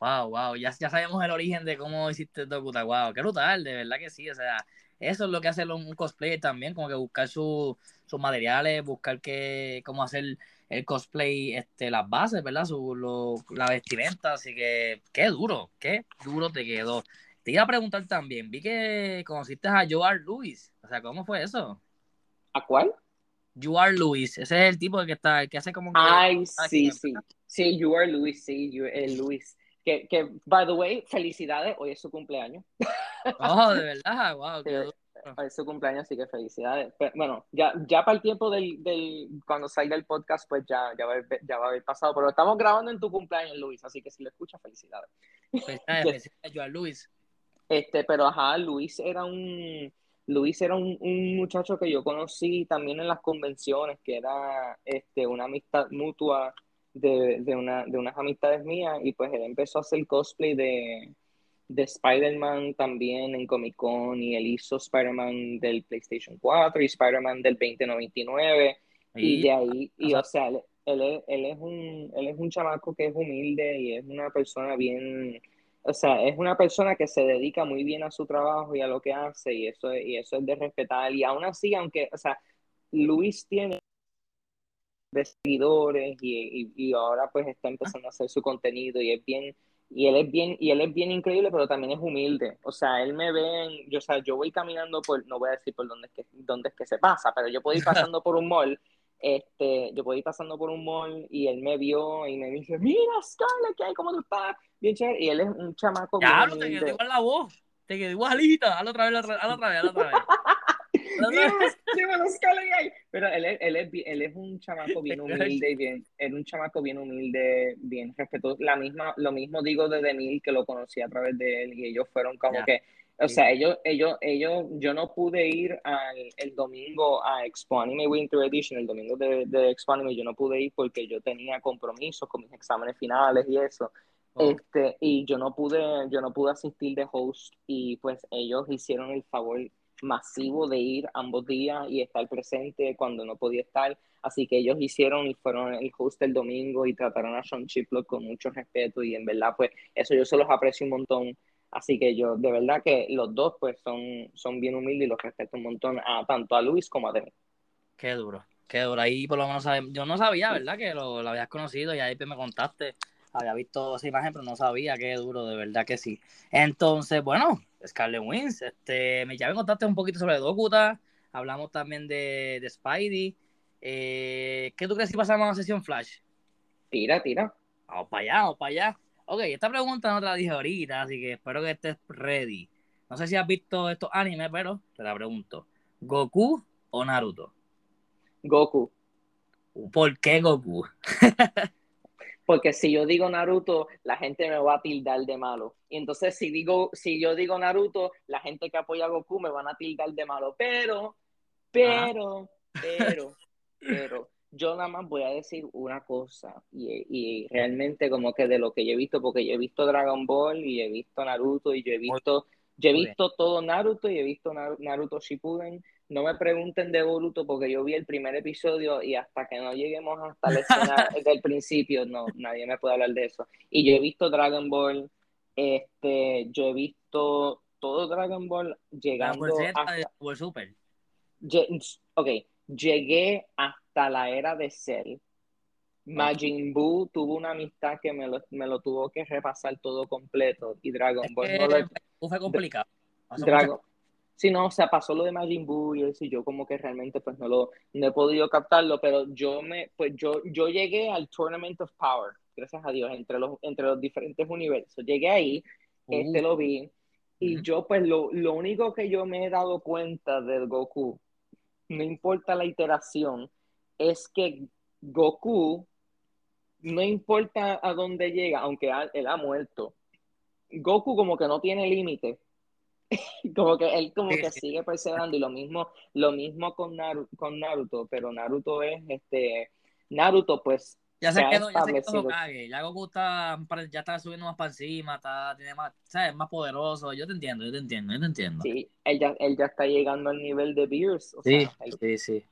S1: Wow, wow, ya, ya sabemos el origen de cómo hiciste Dokuta, wow, qué brutal, de verdad que sí, o sea, eso es lo que hace un cosplay también, como que buscar sus materiales, buscar que, cómo hacer el cosplay, este, las bases, ¿verdad? Su, lo, la vestimenta, así que qué duro, qué duro te quedó. Te iba a preguntar también, vi que conociste a Joar Lewis, o sea, ¿cómo fue eso?
S2: ¿A cuál?
S1: Joar Lewis, ese es el tipo que está, que hace como
S2: Ay, sí, sí, sí, Joar Lewis, sí, el Lewis. Que, que, by the way, felicidades, hoy es su cumpleaños.
S1: Oh, de verdad, wow. Qué duro.
S2: es su cumpleaños, así que felicidades. Pero, bueno, ya, ya para el tiempo del, del, cuando salga el podcast, pues ya, ya, va a haber, ya va a haber pasado. Pero estamos grabando en tu cumpleaños, Luis, así que si lo escuchas, felicidades.
S1: Felicidades, felicidades yo a Luis.
S2: Este, pero ajá, Luis era un Luis era un, un, muchacho que yo conocí también en las convenciones, que era este, una amistad mutua de, de, una, de unas amistades mías, y pues él empezó a hacer cosplay de, de Spider-Man también en Comic Con, y él hizo Spider-Man del PlayStation 4 y Spider-Man del 2099, y, y de ahí, y o sea, él, él, él, es un, él es un chamaco que es humilde y es una persona bien o sea, es una persona que se dedica muy bien a su trabajo y a lo que hace, y eso, y eso es de respetar. Y aún así, aunque, o sea, Luis tiene de seguidores y, y, ahora pues está empezando a hacer su contenido y es bien y él es bien y él es bien increíble pero también es humilde o sea él me ve yo o sea yo voy caminando por no voy a decir por dónde es que dónde es que se pasa pero yo puedo ir pasando por un mall este, yo puedo ir pasando por un mall y él me vio y me dice, mira Scarlett, ¿qué hay? ¿Cómo tú estás? Bien chévere. Y él es un chamaco.
S1: Ya, te quedó igual la voz. Te quedó igualita. Hazlo otra vez, hazlo otra vez, hazlo otra vez.
S2: Pero él es, él, es, él es un chamaco bien humilde y bien, es un chamaco bien humilde, bien respetuoso. La misma, lo mismo digo de Demil, que lo conocí a través de él, y ellos fueron como que o sea, ellos, ellos, ellos, yo no pude ir al, el domingo a Expo Anime Winter Edition, el domingo de, de Expo Anime, yo no pude ir porque yo tenía compromisos con mis exámenes finales y eso. Oh. Este, y yo no pude, yo no pude asistir de host y pues ellos hicieron el favor masivo de ir ambos días y estar presente cuando no podía estar. Así que ellos hicieron y fueron el host el domingo y trataron a Sean Chiplock con mucho respeto y en verdad pues eso yo se los aprecio un montón Así que yo, de verdad que los dos pues son, son bien humildes y los respeto un montón a tanto a Luis como a Demi.
S1: Qué duro, qué duro. Ahí por lo menos yo no sabía, ¿verdad? Que lo, habías conocido y ahí me contaste. Había visto esa imagen, pero no sabía qué duro, de verdad que sí. Entonces, bueno, Scarlet Wins, este, ya me contaste un poquito sobre Dokuta, hablamos también de, de Spidey. Eh, ¿Qué tú crees si pasamos a la sesión Flash?
S2: Tira, tira.
S1: Vamos para allá, vamos para allá. Ok, esta pregunta no te la dije ahorita, así que espero que estés ready. No sé si has visto estos animes, pero te la pregunto. ¿Goku o Naruto?
S2: Goku.
S1: ¿Por qué Goku?
S2: Porque si yo digo Naruto, la gente me va a tildar de malo. Y entonces si digo, si yo digo Naruto, la gente que apoya a Goku me van a tildar de malo. Pero, pero, pero, pero, yo nada más voy a decir una cosa y, y, realmente como que de lo que yo he visto, porque yo he visto Dragon Ball y he visto Naruto y yo he visto, yo he visto todo Naruto y he visto Naruto Shippuden. No me pregunten de Boruto porque yo vi el primer episodio y hasta que no lleguemos hasta la escena del principio, no, nadie me puede hablar de eso. Y yo he visto Dragon Ball, este, yo he visto todo Dragon Ball llegando hasta...
S1: Super.
S2: Ok, llegué hasta la era de Cell. Majin Buu tuvo una amistad que me lo, me lo tuvo que repasar todo completo y Dragon Ball no
S1: lo... fue complicado.
S2: Dragon... Sí, no, o sea, pasó lo de Majin Buu y eso y yo como que realmente pues no lo no he podido captarlo, pero yo me pues yo yo llegué al Tournament of Power, gracias a Dios, entre los entre los diferentes universos. Llegué ahí, este uh. lo vi y yo pues lo, lo único que yo me he dado cuenta del Goku no importa la iteración, es que Goku, no importa a dónde llega, aunque él ha muerto, Goku como que no tiene límite. como que él como que sigue perseverando y lo mismo lo mismo con Naruto, con Naruto pero Naruto es este Naruto pues
S1: ya se, quedó, ya se quedó Hokage. Ya Goku está, ya está subiendo más para encima, está, tiene más, ¿sabes? más poderoso. Yo te entiendo, yo te entiendo, yo te entiendo.
S2: Sí, él ya, él ya está llegando al nivel de Beers.
S1: sí, sí, sí,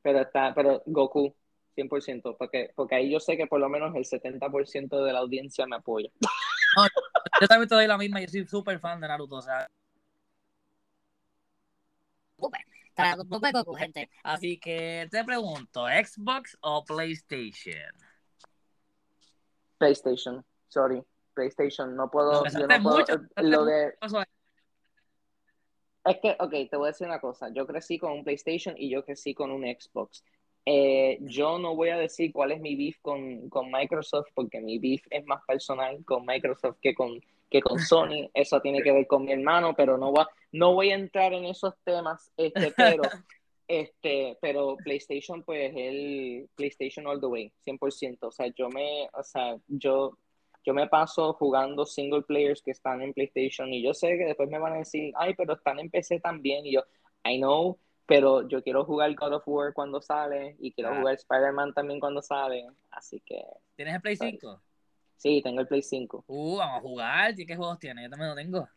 S2: Pero está, pero Goku, 100%, porque, porque ahí yo sé que por lo menos el 70% de la audiencia me apoya.
S1: yo también te doy la misma, yo soy súper fan de Naruto, o sea. Así que te pregunto, ¿Xbox o PlayStation?
S2: PlayStation, sorry. PlayStation, no puedo. Yo no puedo lo de... Es que, ok, te voy a decir una cosa. Yo crecí con un PlayStation y yo crecí con un Xbox. Eh, yo no voy a decir cuál es mi beef con, con, Microsoft, porque mi beef es más personal con Microsoft que con, que con Sony. Eso tiene que ver con mi hermano, pero no, va, no voy a entrar en esos temas. Este, pero, este, pero PlayStation, pues el PlayStation all the way, 100%. O sea, yo me, o sea, yo, yo me paso jugando single players que están en PlayStation y yo sé que después me van a decir, ay, pero están en PC también. Y yo, I know, pero yo quiero jugar God of War cuando sale y quiero ah. jugar Spider-Man también cuando sale, así que...
S1: ¿Tienes el Play 5?
S2: Sí, tengo el Play 5.
S1: Uh, vamos a jugar, ¿qué juegos tienes? Yo también lo tengo.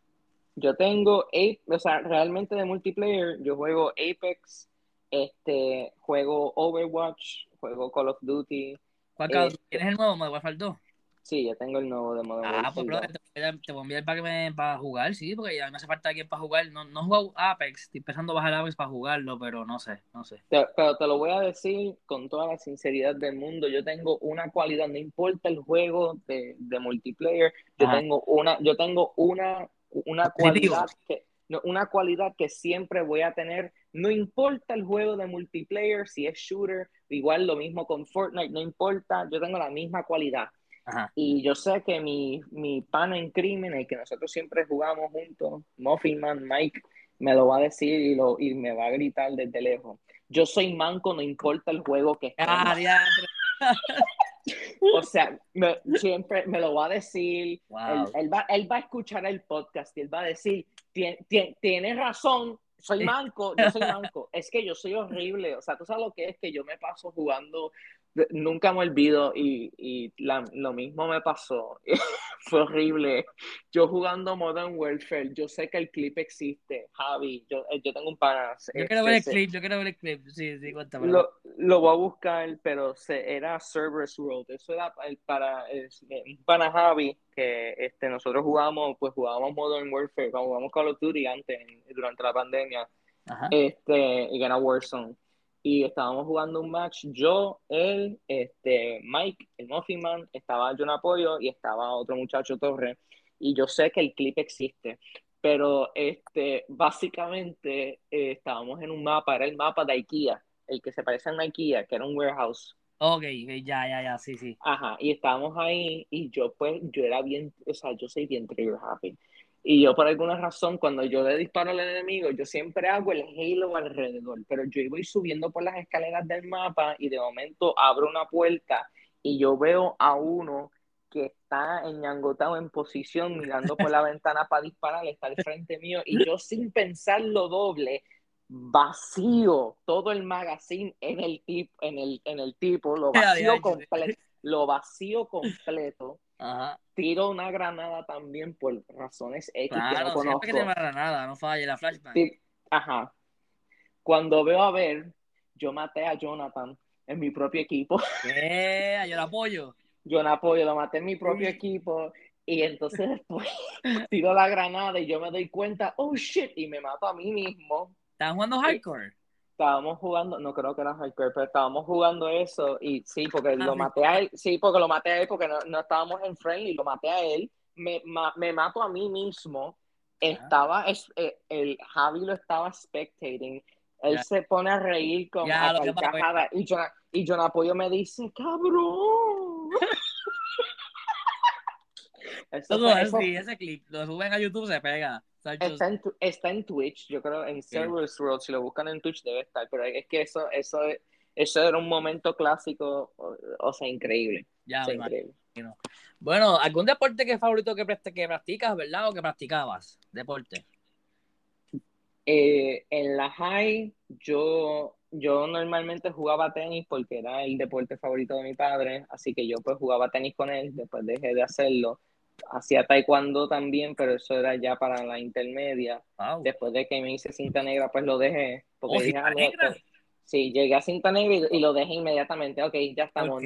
S2: Yo tengo, o sea, realmente de multiplayer, yo juego Apex, este, juego Overwatch, juego Call of Duty.
S1: ¿Cuál este, ¿Tienes el nuevo Modern Warfare 2?
S2: Sí, ya tengo el nuevo de Modern
S1: Ah, pues bro, te, voy a enviar para, que me, para jugar, sí, porque ya me hace falta alguien para jugar. No, no he jugado Apex, estoy empezando a bajar Apex para jugarlo, pero no sé, no sé.
S2: pero te lo voy a decir con toda la sinceridad del mundo. Yo tengo una cualidad, no importa el juego de, de multiplayer, yo tengo una, yo tengo una, una cualidad que una cualidad que siempre voy a tener, no importa el juego de multiplayer, si es shooter, igual lo mismo con Fortnite, no importa, yo tengo la misma cualidad. Y yo sé que mi, mi pana en crimen, el que nosotros siempre jugamos juntos, Muffin Man, Mike, me lo va a decir y, lo, y me va a gritar desde lejos. Yo soy manco, no importa el juego que esté. Ah, o sea, siempre me lo va a decir. Él, va, él va a escuchar el podcast y él va a decir, tienes razón, soy manco, yo soy manco. es que yo soy horrible. O sea, tú sabes lo que es que yo me paso jugando nunca me olvido y, y lo mismo me pasó. Fue horrible. Yo jugando Modern Warfare, yo sé que el clip existe, Javi, yo, eh, yo tengo un pana.
S1: Yo quiero ver el clip, yo quiero ver el clip, sí, sí, cuéntame.
S2: Lo, lo voy a buscar, pero se, era Servers World, eso era para un pana Javi, que este, nosotros jugamos, pues jugábamos Modern Warfare, jugamos Call of Duty antes, durante la pandemia, este, y era Warzone y estábamos jugando un match, yo, él, este, Mike, el Muffin Man, estaba John Apoyo y estaba otro muchacho Torre, y yo sé que el clip existe, pero este, básicamente eh, estábamos en un mapa, era el mapa de IKEA, el que se parece a una IKEA, que era un warehouse.
S1: Ok, ya, ya, ya, sí, sí.
S2: Ajá, y estábamos ahí y yo pues, yo era bien, o sea, yo soy bien trigger happy. Y yo por alguna razón, cuando yo le disparo al enemigo, yo siempre hago el halo alrededor, pero yo voy subiendo por las escaleras del mapa y de momento abro una puerta y yo veo a uno que está enñangotado en posición mirando por la ventana para disparar, está al frente mío y yo sin pensarlo doble, vacío todo el magazine en el, tip, en el, en el tipo, lo vacío completo, lo vacío completo Ajá. Tiro una granada también por razones X
S1: que no conozco. que una granada, no falle la flashbang.
S2: Ajá. Cuando veo a ver, yo maté a Jonathan en mi propio equipo.
S1: ¿Qué? Yo lo apoyo.
S2: Yo lo apoyo, lo maté en mi propio equipo. Y entonces después tiro la granada y yo me doy cuenta, oh shit, y me mato a mí mismo.
S1: ¿Estás jugando hardcore?
S2: Estábamos jugando, no creo que era hardcore, pero estábamos jugando eso y sí, porque lo maté a él, sí, porque lo maté a él, porque no, no estábamos en friendly, lo maté a él, me, me mato a mí mismo, estaba, es, eh, el Javi lo estaba spectating, él se pone a reír con la carcajada y John, y John Apoyo me dice, cabrón.
S1: eso, Todo ese clip, lo suben a YouTube, se pega.
S2: Está en, está en, Twitch, yo creo en Servers World, si lo buscan en Twitch debe estar, pero es que eso, eso, eso era un momento clásico, o, sea, increíble. Ya, increíble.
S1: Bueno, ¿algún deporte que favorito que, que practicas, verdad? ¿O que practicabas? Deporte.
S2: Eh, en la high, yo, yo normalmente jugaba tenis porque era el deporte favorito de mi padre, así que yo pues jugaba tenis con él, después dejé de hacerlo hacía taekwondo también, pero eso era ya para la intermedia. Después de que me hice cinta negra, pues lo dejé. Porque
S1: ¿Oh, cinta negra?
S2: sí, llegué a cinta negra y, lo dejé inmediatamente. Ok, ya estamos.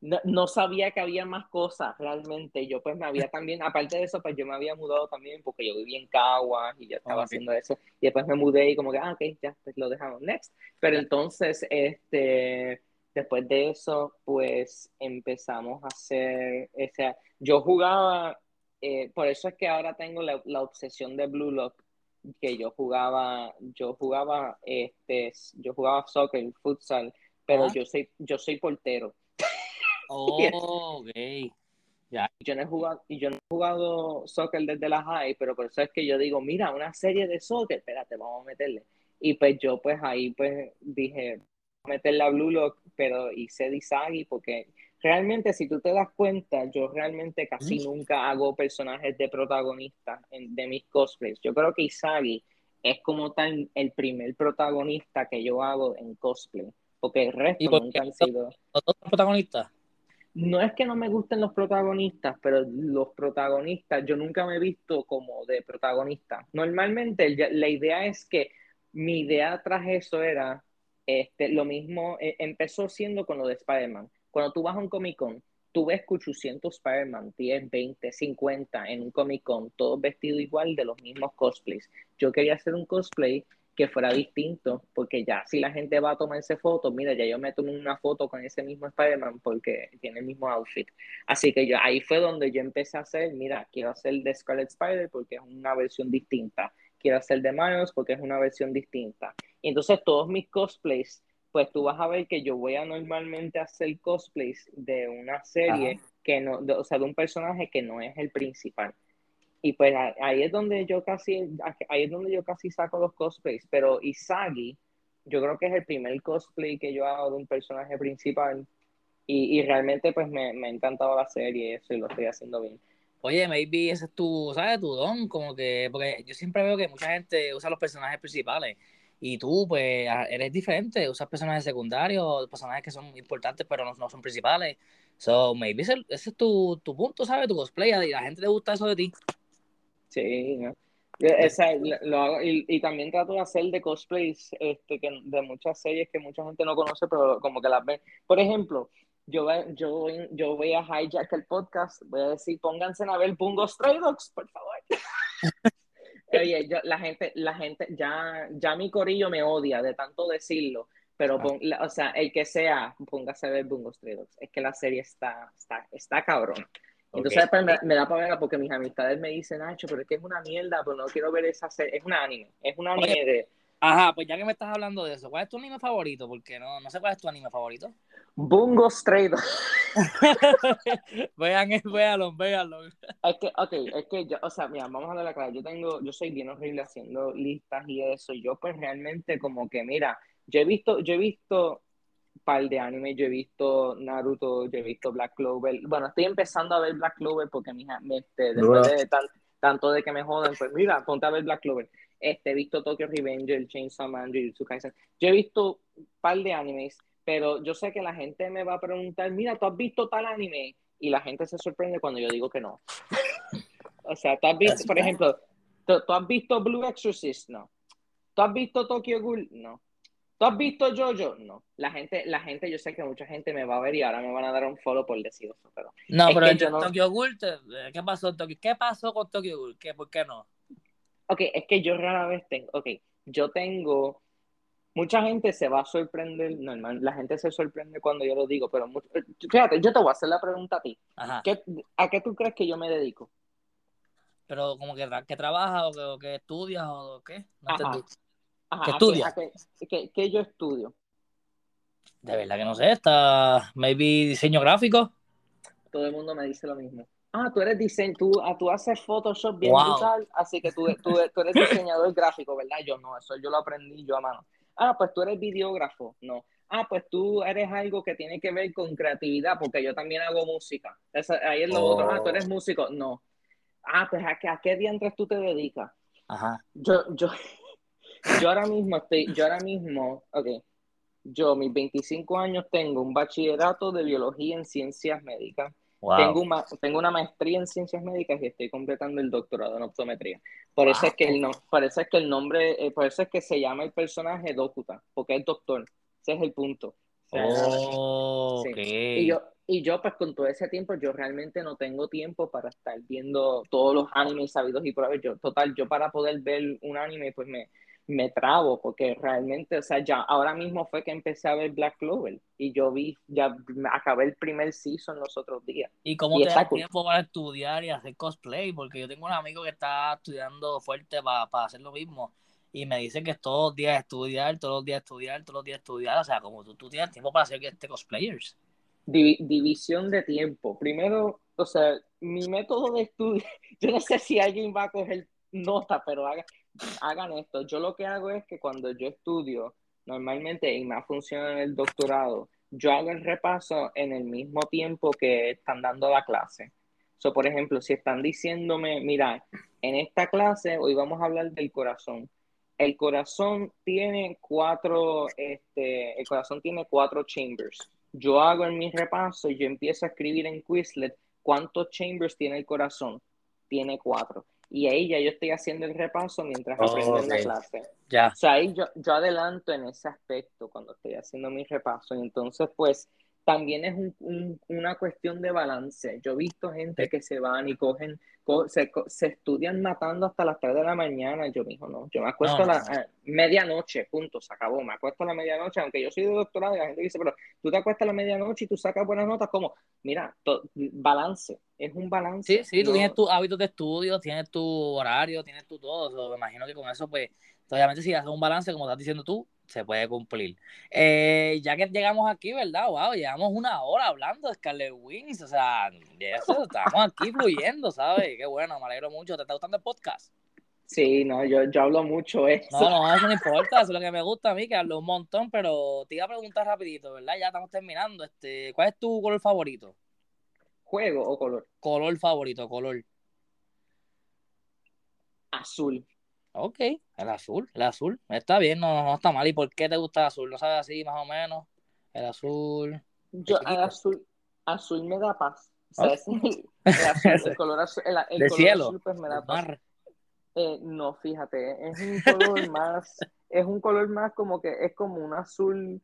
S2: no, sabía que había más cosas realmente. Yo pues me había también, aparte de eso, pues yo me había mudado también porque yo vivía en Caguas y ya estaba haciendo eso. Y después me mudé y como que, ah, ok, ya, pues lo dejamos. Next. Pero entonces, este Después de eso, pues empezamos a hacer, o sea, yo jugaba, eh, por eso es que ahora tengo la, obsesión de Blue Lock, que yo jugaba, yo jugaba, este, yo jugaba soccer, futsal, pero yo soy, yo soy portero.
S1: Oh, ok. Ya.
S2: Yo no he jugado, y yo no he jugado soccer desde la high, pero por eso es que yo digo, mira, una serie de soccer, espérate, vamos a meterle. Y pues yo pues ahí pues dije, meterle a Blue Lock, pero hice Disagi porque realmente si tú te das cuenta, yo realmente casi nunca hago personajes de protagonista de mis cosplays. Yo creo que Isagi es como tal el primer protagonista que yo hago en cosplay, porque el resto nunca han sido...
S1: ¿Los protagonistas?
S2: No es que no me gusten los protagonistas, pero los protagonistas yo nunca me he visto como de protagonista. Normalmente la idea es que mi idea tras eso era este, lo mismo, eh, empezó siendo con lo de Spider-Man. Cuando tú vas a un Comic Con, tú ves 800 Spider-Man, 10, 20, 50 en un Comic Con, todos vestidos igual de los mismos cosplays. Yo quería hacer un cosplay que fuera distinto, porque ya si la gente va a tomarse fotos, mira, ya yo me tomé una foto con ese mismo Spider-Man porque tiene el mismo outfit. Así que yo ahí fue donde yo empecé a hacer, mira, quiero hacer de Scarlet Spider porque es una versión distinta quiero hacer de Miles porque es una versión distinta. Y entonces todos mis cosplays, pues tú vas a ver que yo voy a normalmente hacer cosplays de una serie que no, o sea, de un personaje que no es el principal. Y pues ahí es donde yo casi, ahí es donde yo casi saco los cosplays. Pero Isagi, yo creo que es el primer cosplay que yo hago de un personaje principal. Y, y realmente pues me, me ha encantado la serie y eso y lo estoy haciendo bien
S1: oye, maybe ese es tu, ¿sabes? Tu don, como que, porque yo siempre veo que mucha gente usa los personajes principales y tú, pues, eres diferente, usas personajes secundarios, personajes que son importantes pero no, son principales. So, maybe ese, es tu, punto, ¿sabes? Tu cosplay, y a la gente le gusta eso de ti.
S2: Sí, Esa, lo hago, y, también trato de hacer de cosplays este, que, de muchas series que mucha gente no conoce, pero como que las ven. Por ejemplo, yo, yo, yo voy a hijack el podcast, voy a decir, pónganse a ver Bungo Stray Dogs, por favor. Oye, yo, la gente, la gente, ya, ya mi corillo me odia de tanto decirlo, pero, o sea, el que sea, póngase a ver Bungo Stray Dogs. Es que la serie está, está, está cabrón. Entonces me, da para verla porque mis amistades me dicen, Nacho, pero es que es una mierda, pero no quiero ver esa serie. Es una anime, es una anime de...
S1: Ajá, pues ya que me estás hablando de eso, ¿cuál es tu anime favorito? Porque no, no sé cuál es tu anime favorito.
S2: Bungo Stray
S1: vean, véanlo, véanlo.
S2: Es que, ok, es que yo, o sea, mira, vamos a dar la cara. Yo tengo, yo soy bien horrible haciendo listas y eso. Y yo, pues realmente, como que, mira, yo he visto, yo he visto un par de anime, yo he visto Naruto, yo he visto Black Clover. Bueno, estoy empezando a ver Black Clover porque, mija, este, después de tanto de que me joden, pues mira, ponte a ver Black Clover. Este, he visto Tokyo Revenge, Chainsaw Man, Jujutsu Kaisen. Yo he visto un par de animes pero yo sé que la gente me va a preguntar, mira, ¿tú has visto tal anime? Y la gente se sorprende cuando yo digo que no. o sea, ¿tú has visto, por ejemplo, ¿tú, has visto Blue Exorcist? No. ¿Tú has visto Tokyo Ghoul? No. ¿Tú has visto Jojo? No. La gente, la gente, yo sé que mucha gente me va a ver y ahora me van a dar un follow por decir eso, pero...
S1: No, pero yo no... Tokyo Ghoul, ¿qué pasó, Tokyo? ¿Qué pasó con Tokyo Ghoul? ¿Qué, ¿Por qué no?
S2: Ok, es que yo rara vez tengo, ok, yo tengo mucha gente se va a sorprender, normal, la gente se sorprende cuando yo lo digo, pero fíjate, yo te voy a hacer la pregunta a ti. ¿A qué tú crees que yo me dedico?
S1: Pero como que, que trabajas o que, estudias o qué? No
S2: ¿Qué estudias? ¿qué, yo estudio?
S1: De verdad que no sé, está maybe diseño gráfico.
S2: Todo el mundo me dice lo mismo. Ah, tú eres diseño, tú, ah, tú haces Photoshop bien brutal, así que tú, tú, tú eres diseñador gráfico, ¿verdad? Yo no, eso yo lo aprendí yo a mano. Ah, pues tú eres videógrafo. No. Ah, pues tú eres algo que tiene que ver con creatividad, porque yo también hago música. ahí es lo otro. Ah, tú eres oh. músico. No. Ah, pues ¿a qué, a qué diantres tú te dedicas?
S1: Ajá.
S2: Yo, yo, yo ahora mismo estoy, yo ahora mismo, ok, yo mis 25 años tengo un bachillerato de biología en ciencias médicas. Tengo, una, tengo una maestría en ciencias médicas y estoy completando el doctorado en optometría. Por eso, es que el no, por eso es que el nombre, eh, por eso es que se llama el personaje Dokuta, porque es doctor. Ese es el punto. y, yo, y yo, pues con todo ese tiempo, yo realmente no tengo tiempo para estar viendo todos los animes sabidos y por haber. Yo, total, yo para poder ver un anime, pues me, me trabo porque realmente, o sea, ya ahora mismo fue que empecé a ver Black Clover y yo vi, ya acabé el primer season los otros días.
S1: ¿Y cómo te da tiempo para estudiar y hacer cosplay? Porque yo tengo un amigo que está estudiando fuerte para, para hacer lo mismo y me dice que es todos los días estudiar, todos los días estudiar, todos los días estudiar, o sea, como tú, tú tienes tiempo para hacer este cosplayers.
S2: división de tiempo. Primero, o sea, mi método de estudio, yo no sé si alguien va a coger nota, pero haga, hagan esto. Yo lo que hago es que cuando yo estudio, normalmente, y más funciona en el doctorado, yo hago el repaso en el mismo tiempo que están dando la clase. So, por ejemplo, si están diciéndome, mira, en esta clase hoy vamos a hablar del corazón. El corazón tiene cuatro, este, el corazón tiene cuatro chambers. Yo hago en mi repaso y yo empiezo a escribir en Quizlet cuántos chambers tiene el corazón. Tiene cuatro y ahí ya yo estoy haciendo el repaso mientras aprendo en la clase.
S1: Ya.
S2: O sea, ahí yo, yo adelanto en ese aspecto cuando estoy haciendo mi repaso. Y entonces, pues, también es un, una cuestión de balance. Yo he visto gente que se van y cogen, se, se, estudian matando hasta las 3 de la mañana. Yo mismo no, yo me acuesto a la medianoche, punto, se acabó. Me acuesto a la medianoche, aunque yo soy de doctorado y la gente dice, pero tú te acuestas a la medianoche y tú sacas buenas notas. como Mira, balance, es un balance.
S1: Sí, sí, tú tienes tus hábitos de estudio, tienes tu horario, tienes tu todo. me imagino que con eso, pues, obviamente si haces un balance, como estás diciendo tú, se puede cumplir. Eh, ya que llegamos aquí, ¿verdad? Wow, llevamos una hora hablando de Scarlet Wings, o sea, eso, estamos aquí fluyendo, ¿sabes? Qué bueno, me alegro mucho. ¿Te está gustando el podcast?
S2: Sí, no, yo, yo hablo mucho eso.
S1: No, no, eso no importa, eso es lo que me gusta a mí, que hablo un montón, pero te iba a preguntar rapidito, ¿verdad? Ya estamos terminando. Este, ¿Cuál es tu color favorito?
S2: ¿Juego o color?
S1: Color favorito, color.
S2: Azul.
S1: Ok, el azul, el azul. Está bien, no, no está mal. ¿Y por qué te gusta el azul? ¿No sabes así, más o menos? El azul.
S2: Yo, el azul, azul me da paz. O sea, el, color azul, el,
S1: cielo.
S2: azul pues me da paz. Eh, no, fíjate, es un color más, es un color más como que es como un azul,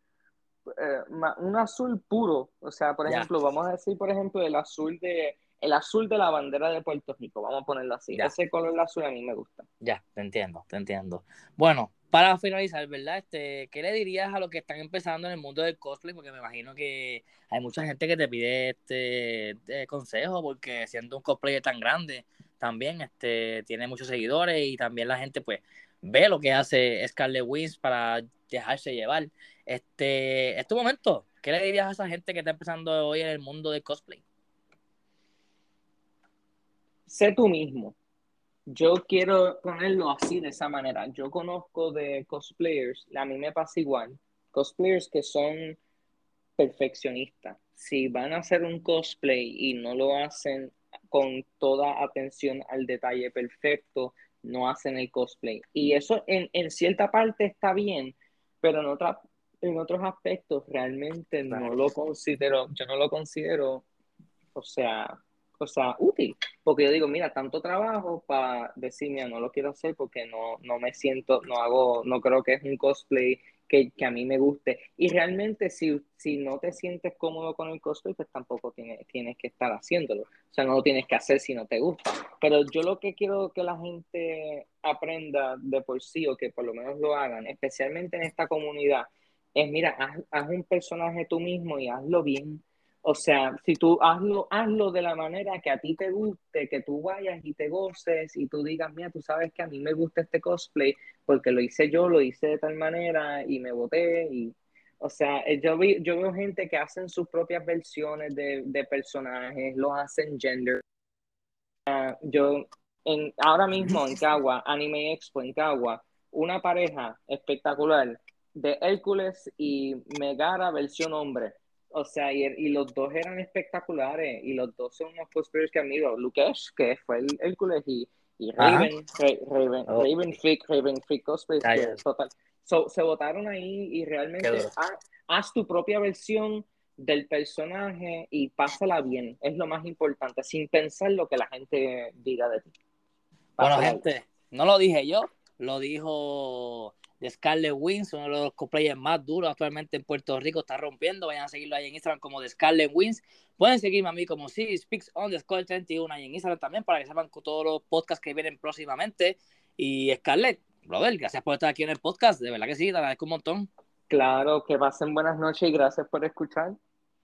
S2: eh, un azul puro. O sea, por ejemplo, vamos a decir, por ejemplo, el azul de el azul de la bandera de Puerto Rico, vamos a ponerlo así. Ese color azul a mí me gusta.
S1: Ya, te entiendo, te entiendo. Bueno, para finalizar, ¿verdad? Este, ¿Qué le dirías a los que están empezando en el mundo del cosplay? Porque me imagino que hay mucha gente que te pide este, consejo, porque siendo un cosplayer tan grande, también este, tiene muchos seguidores y también la gente pues ve lo que hace Scarlett Wins para dejarse llevar. Este, es tu momento. ¿Qué le dirías a esa gente que está empezando hoy en el mundo del cosplay?
S2: Sé tú mismo. Yo quiero ponerlo así, de esa manera. Yo conozco de cosplayers, a mí me pasa igual, cosplayers que son perfeccionistas. Si van a hacer un cosplay y no lo hacen con toda atención al detalle perfecto, no hacen el cosplay. Y eso en, en cierta parte está bien, pero en, otra, en otros aspectos realmente no lo considero, yo no lo considero, o sea, o sea, útil. Porque yo digo, mira, tanto trabajo para decir, mira, no lo quiero hacer porque no, no me siento, no hago, no creo que es un cosplay que, que a mí me guste. Y realmente si, si no te sientes cómodo con el cosplay, pues tampoco tienes, tienes que estar haciéndolo. O sea, no lo tienes que hacer si no te gusta. Pero yo lo que quiero que la gente aprenda de por sí o que por lo menos lo hagan, especialmente en esta comunidad, es, mira, haz, haz un personaje tú mismo y hazlo bien o sea, si tú hazlo, hazlo de la manera que a ti te guste, que tú vayas y te goces y tú digas, mira, tú sabes que a mí me gusta este cosplay porque lo hice yo, lo hice de tal manera y me voté y, o sea, eh, yo, vi, yo veo gente que hacen sus propias versiones de, personajes, lo hacen gender. yo, en, ahora mismo en Cagua, Anime Expo en Cagua, una pareja espectacular de Hércules y Megara versión hombre o sea, y, los dos eran espectaculares y los dos son unos cosplayers que han ido. Lukesh, que fue el Hércules, y, y Raven, Raven, oh. Raven Freak, Raven Freak Cosplay, total. se votaron ahí y realmente haz, tu propia versión del personaje y pásala bien. Es lo más importante, sin pensar lo que la gente diga de ti.
S1: bueno, gente, no lo dije yo, lo dijo de Scarlet Wins, uno de los cosplayers más duros actualmente en Puerto Rico, está rompiendo. Vayan a seguirlo ahí en Instagram como de Scarlet Wins. Pueden seguirme a mí como si Speaks on the Scarlet 31 ahí en Instagram también para que sepan todos los podcasts que vienen próximamente. Y Scarlett, brother, gracias por estar aquí en el podcast. De verdad que sí, te agradezco un montón.
S2: Claro, que pasen buenas noches y gracias por escuchar.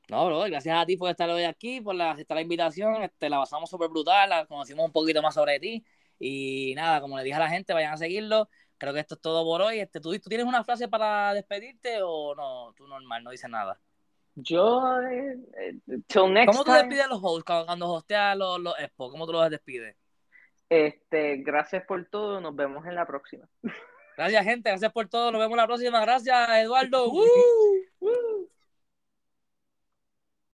S1: No, brother, gracias a ti por estar hoy aquí, por aceptar la invitación. Este, la pasamos súper brutal, la conocimos un poquito más sobre ti. Y nada, como le dije a la gente, vayan a seguirlo. Creo que esto es todo por hoy. Este, ¿tú, ¿Tú tienes una frase para despedirte o no? Tú normal, no dices nada.
S2: Yo, eh, eh, till next
S1: ¿Cómo tú
S2: time,
S1: despides a los hosts cuando, cuando hosteas los, los expo? ¿Cómo tú los despides?
S2: este, gracias por todo, nos vemos en la próxima.
S1: Gracias, gente. Gracias por todo. Nos vemos la próxima. Gracias, Eduardo. ¡Woo!
S2: Woo.